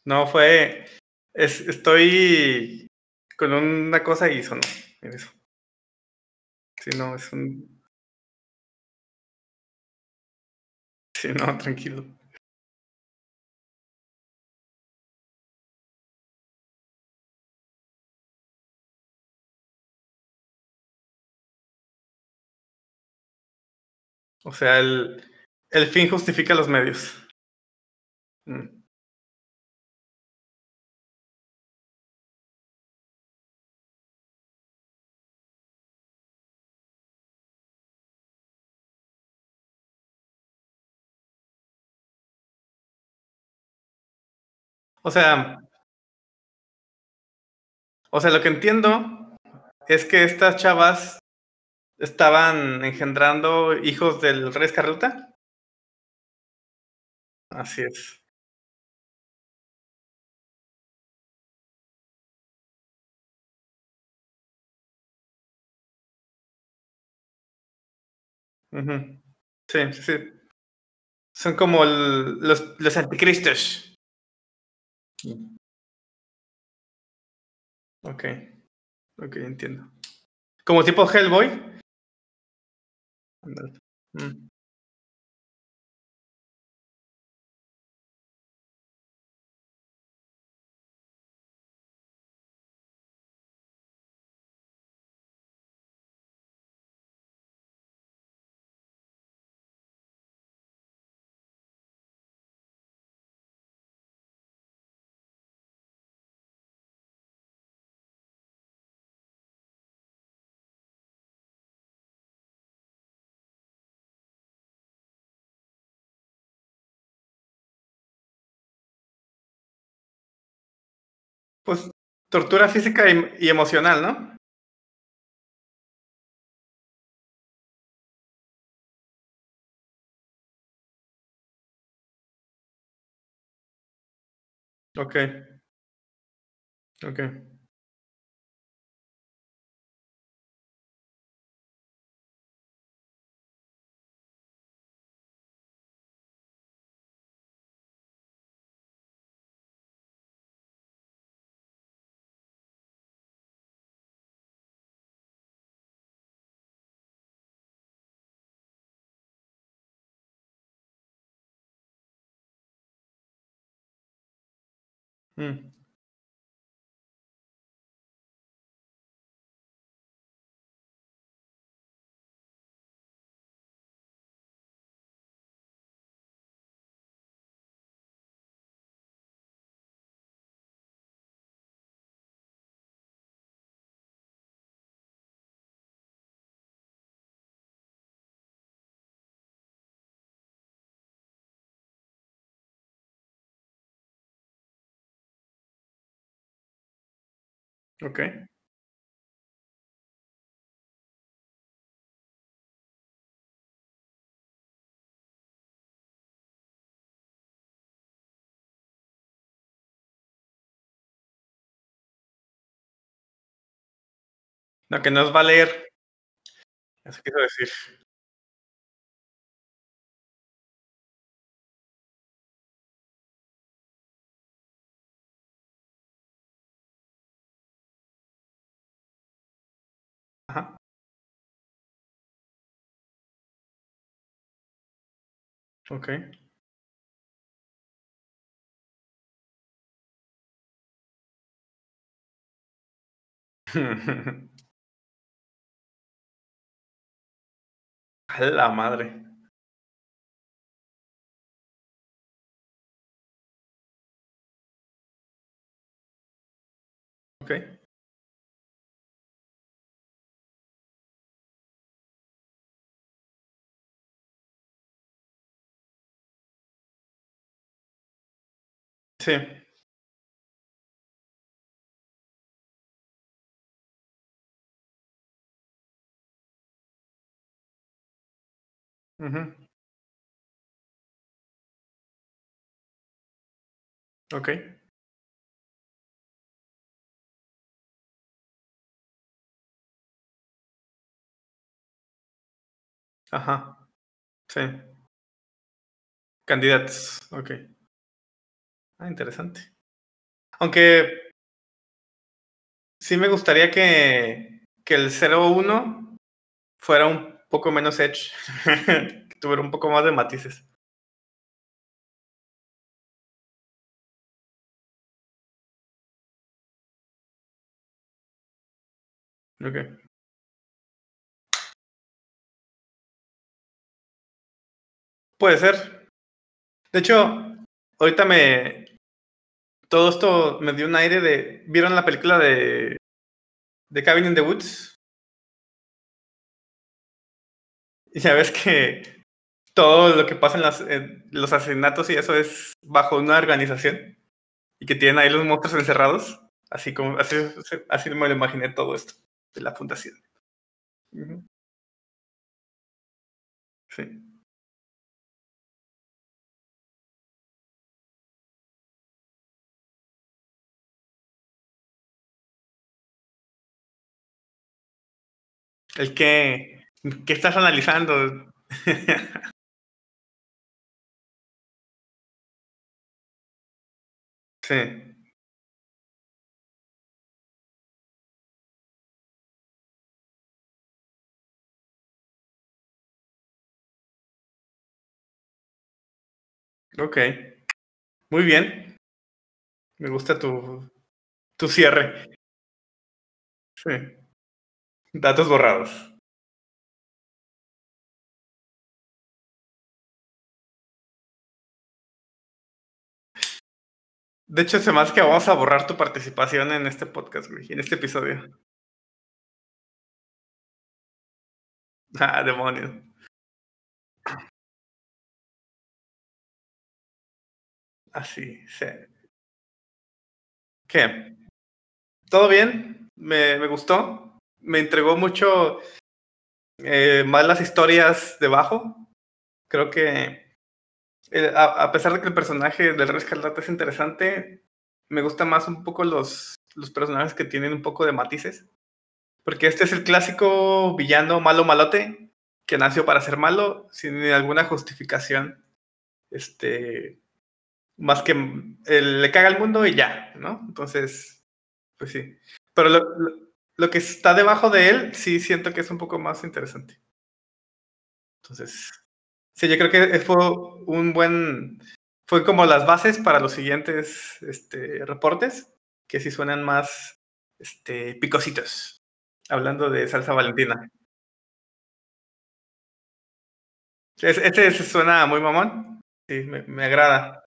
No, fue. Es, estoy con una cosa y sonó. En eso. Sí, no, es un. Sí, no, tranquilo. O sea, el, el fin justifica los medios. Mm. O sea, o sea, lo que entiendo es que estas chavas estaban engendrando hijos del rey Escarlata. Así es. Sí, sí, sí. Son como el- los, los anticristos. Ok, ok, entiendo. Como tipo Hellboy. Ándale. Pues tortura física y, emocional, ¿no? Ok. Ok. Mm. Ok. No, que nos va a leer. Eso quiero decir. Ajá. Ok. A la madre. Ok. Sí. Ujú. Ok. Ajá. Sí. Candidatos. Ok. Ah, interesante. Aunque sí me gustaría que, que el 01 fuera un poco menos edge. que tuviera un poco más de matices. Ok. Puede ser. De hecho, ahorita me. Todo esto me dio un aire de. ¿Vieron la película de. de Cabin in the Woods? Y ya ves que todo lo que pasa en, las, los asesinatos y eso es bajo una organización. Y que tienen ahí los monstruos encerrados. Así como. Así, así me lo imaginé todo esto. De la fundación. Sí. El que. ¿Qué estás analizando? sí. Ok. Muy bien. Me gusta tu, tu cierre. Sí. Datos borrados. De hecho, se más que vamos a borrar tu participación en este podcast, güey, en este episodio. Ah, demonios. Así, sí. ¿Qué? ¿Todo bien? Me, me gustó. Me entregó mucho eh, más las historias debajo. Creo que eh, a, pesar de que el personaje del Rey Escarlata es interesante, me gustan más un poco los, los personajes que tienen un poco de matices. Porque este es el clásico villano malo malote que nació para ser malo sin alguna justificación. Este, más que él le caga al mundo y ya, ¿no? Entonces, pues sí. Pero lo, lo, que está debajo de él, sí siento que es un poco más interesante. Entonces, sí, yo creo que fue un buen, fue como las bases para los siguientes este, reportes, que sí suenan más este, picositos, hablando de salsa valentina. Este, este suena muy mamón, sí, me, me agrada.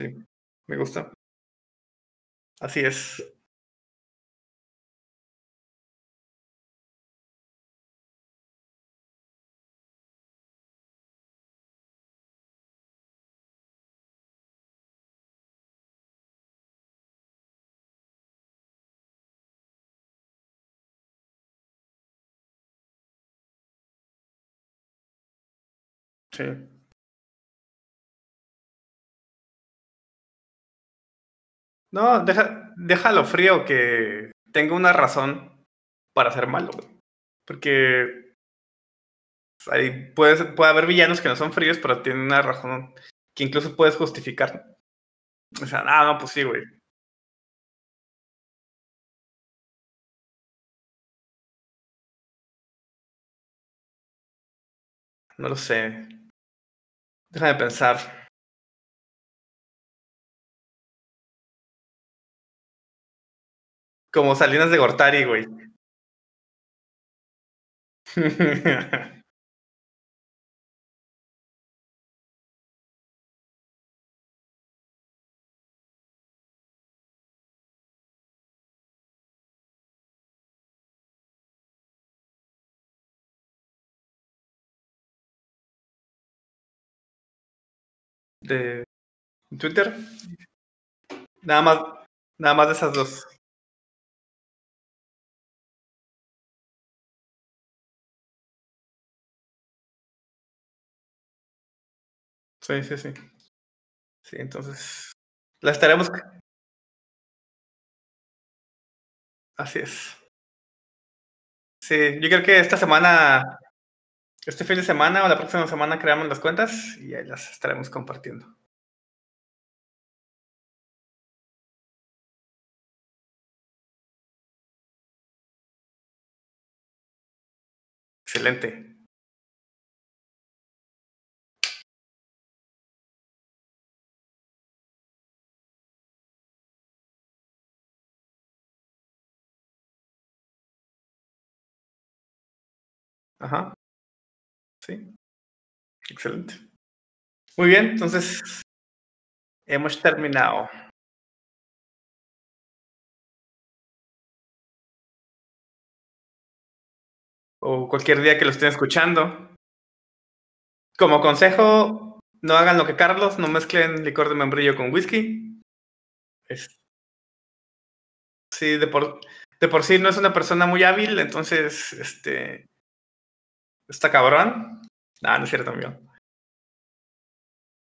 Sí, me gusta. Así es. Sí. No, deja, déjalo frío que tenga una razón para ser malo, güey. Porque ahí puedes, puede haber villanos que no son fríos, pero tienen una razón que incluso puedes justificar. O sea, ah, no, pues sí, güey. No lo sé. Déjame pensar. Como Salinas de Gortari, güey. de Twitter. Nada más, nada más de esas dos. Sí, sí, sí. Sí, entonces la estaremos. Así es. Sí, yo creo que esta semana, este fin de semana o la próxima semana creamos las cuentas y ahí las estaremos compartiendo. Excelente. Ajá. Sí. Excelente. Muy bien, entonces hemos terminado. O cualquier día que lo estén escuchando. Como consejo, no hagan lo que Carlos, no mezclen licor de membrillo con whisky. Sí, de por, de por sí no es una persona muy hábil, entonces, este, está cabrón. No, no es cierto, amigo.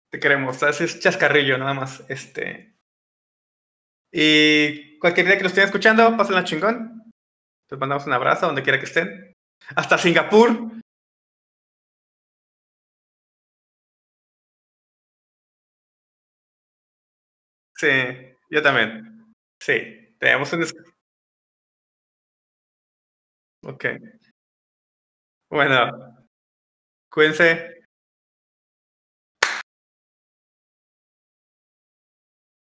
Te queremos, ¿sabes? es chascarrillo nada más. Este. Y cualquier día que lo estén escuchando, pásenla chingón. Les mandamos un abrazo donde quiera que estén. Hasta Singapur. Sí, yo también. Sí, tenemos un... Ok. Bueno, cuídense.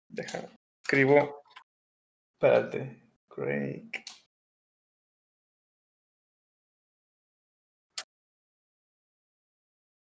Deja, escribo. Espérate. Craig.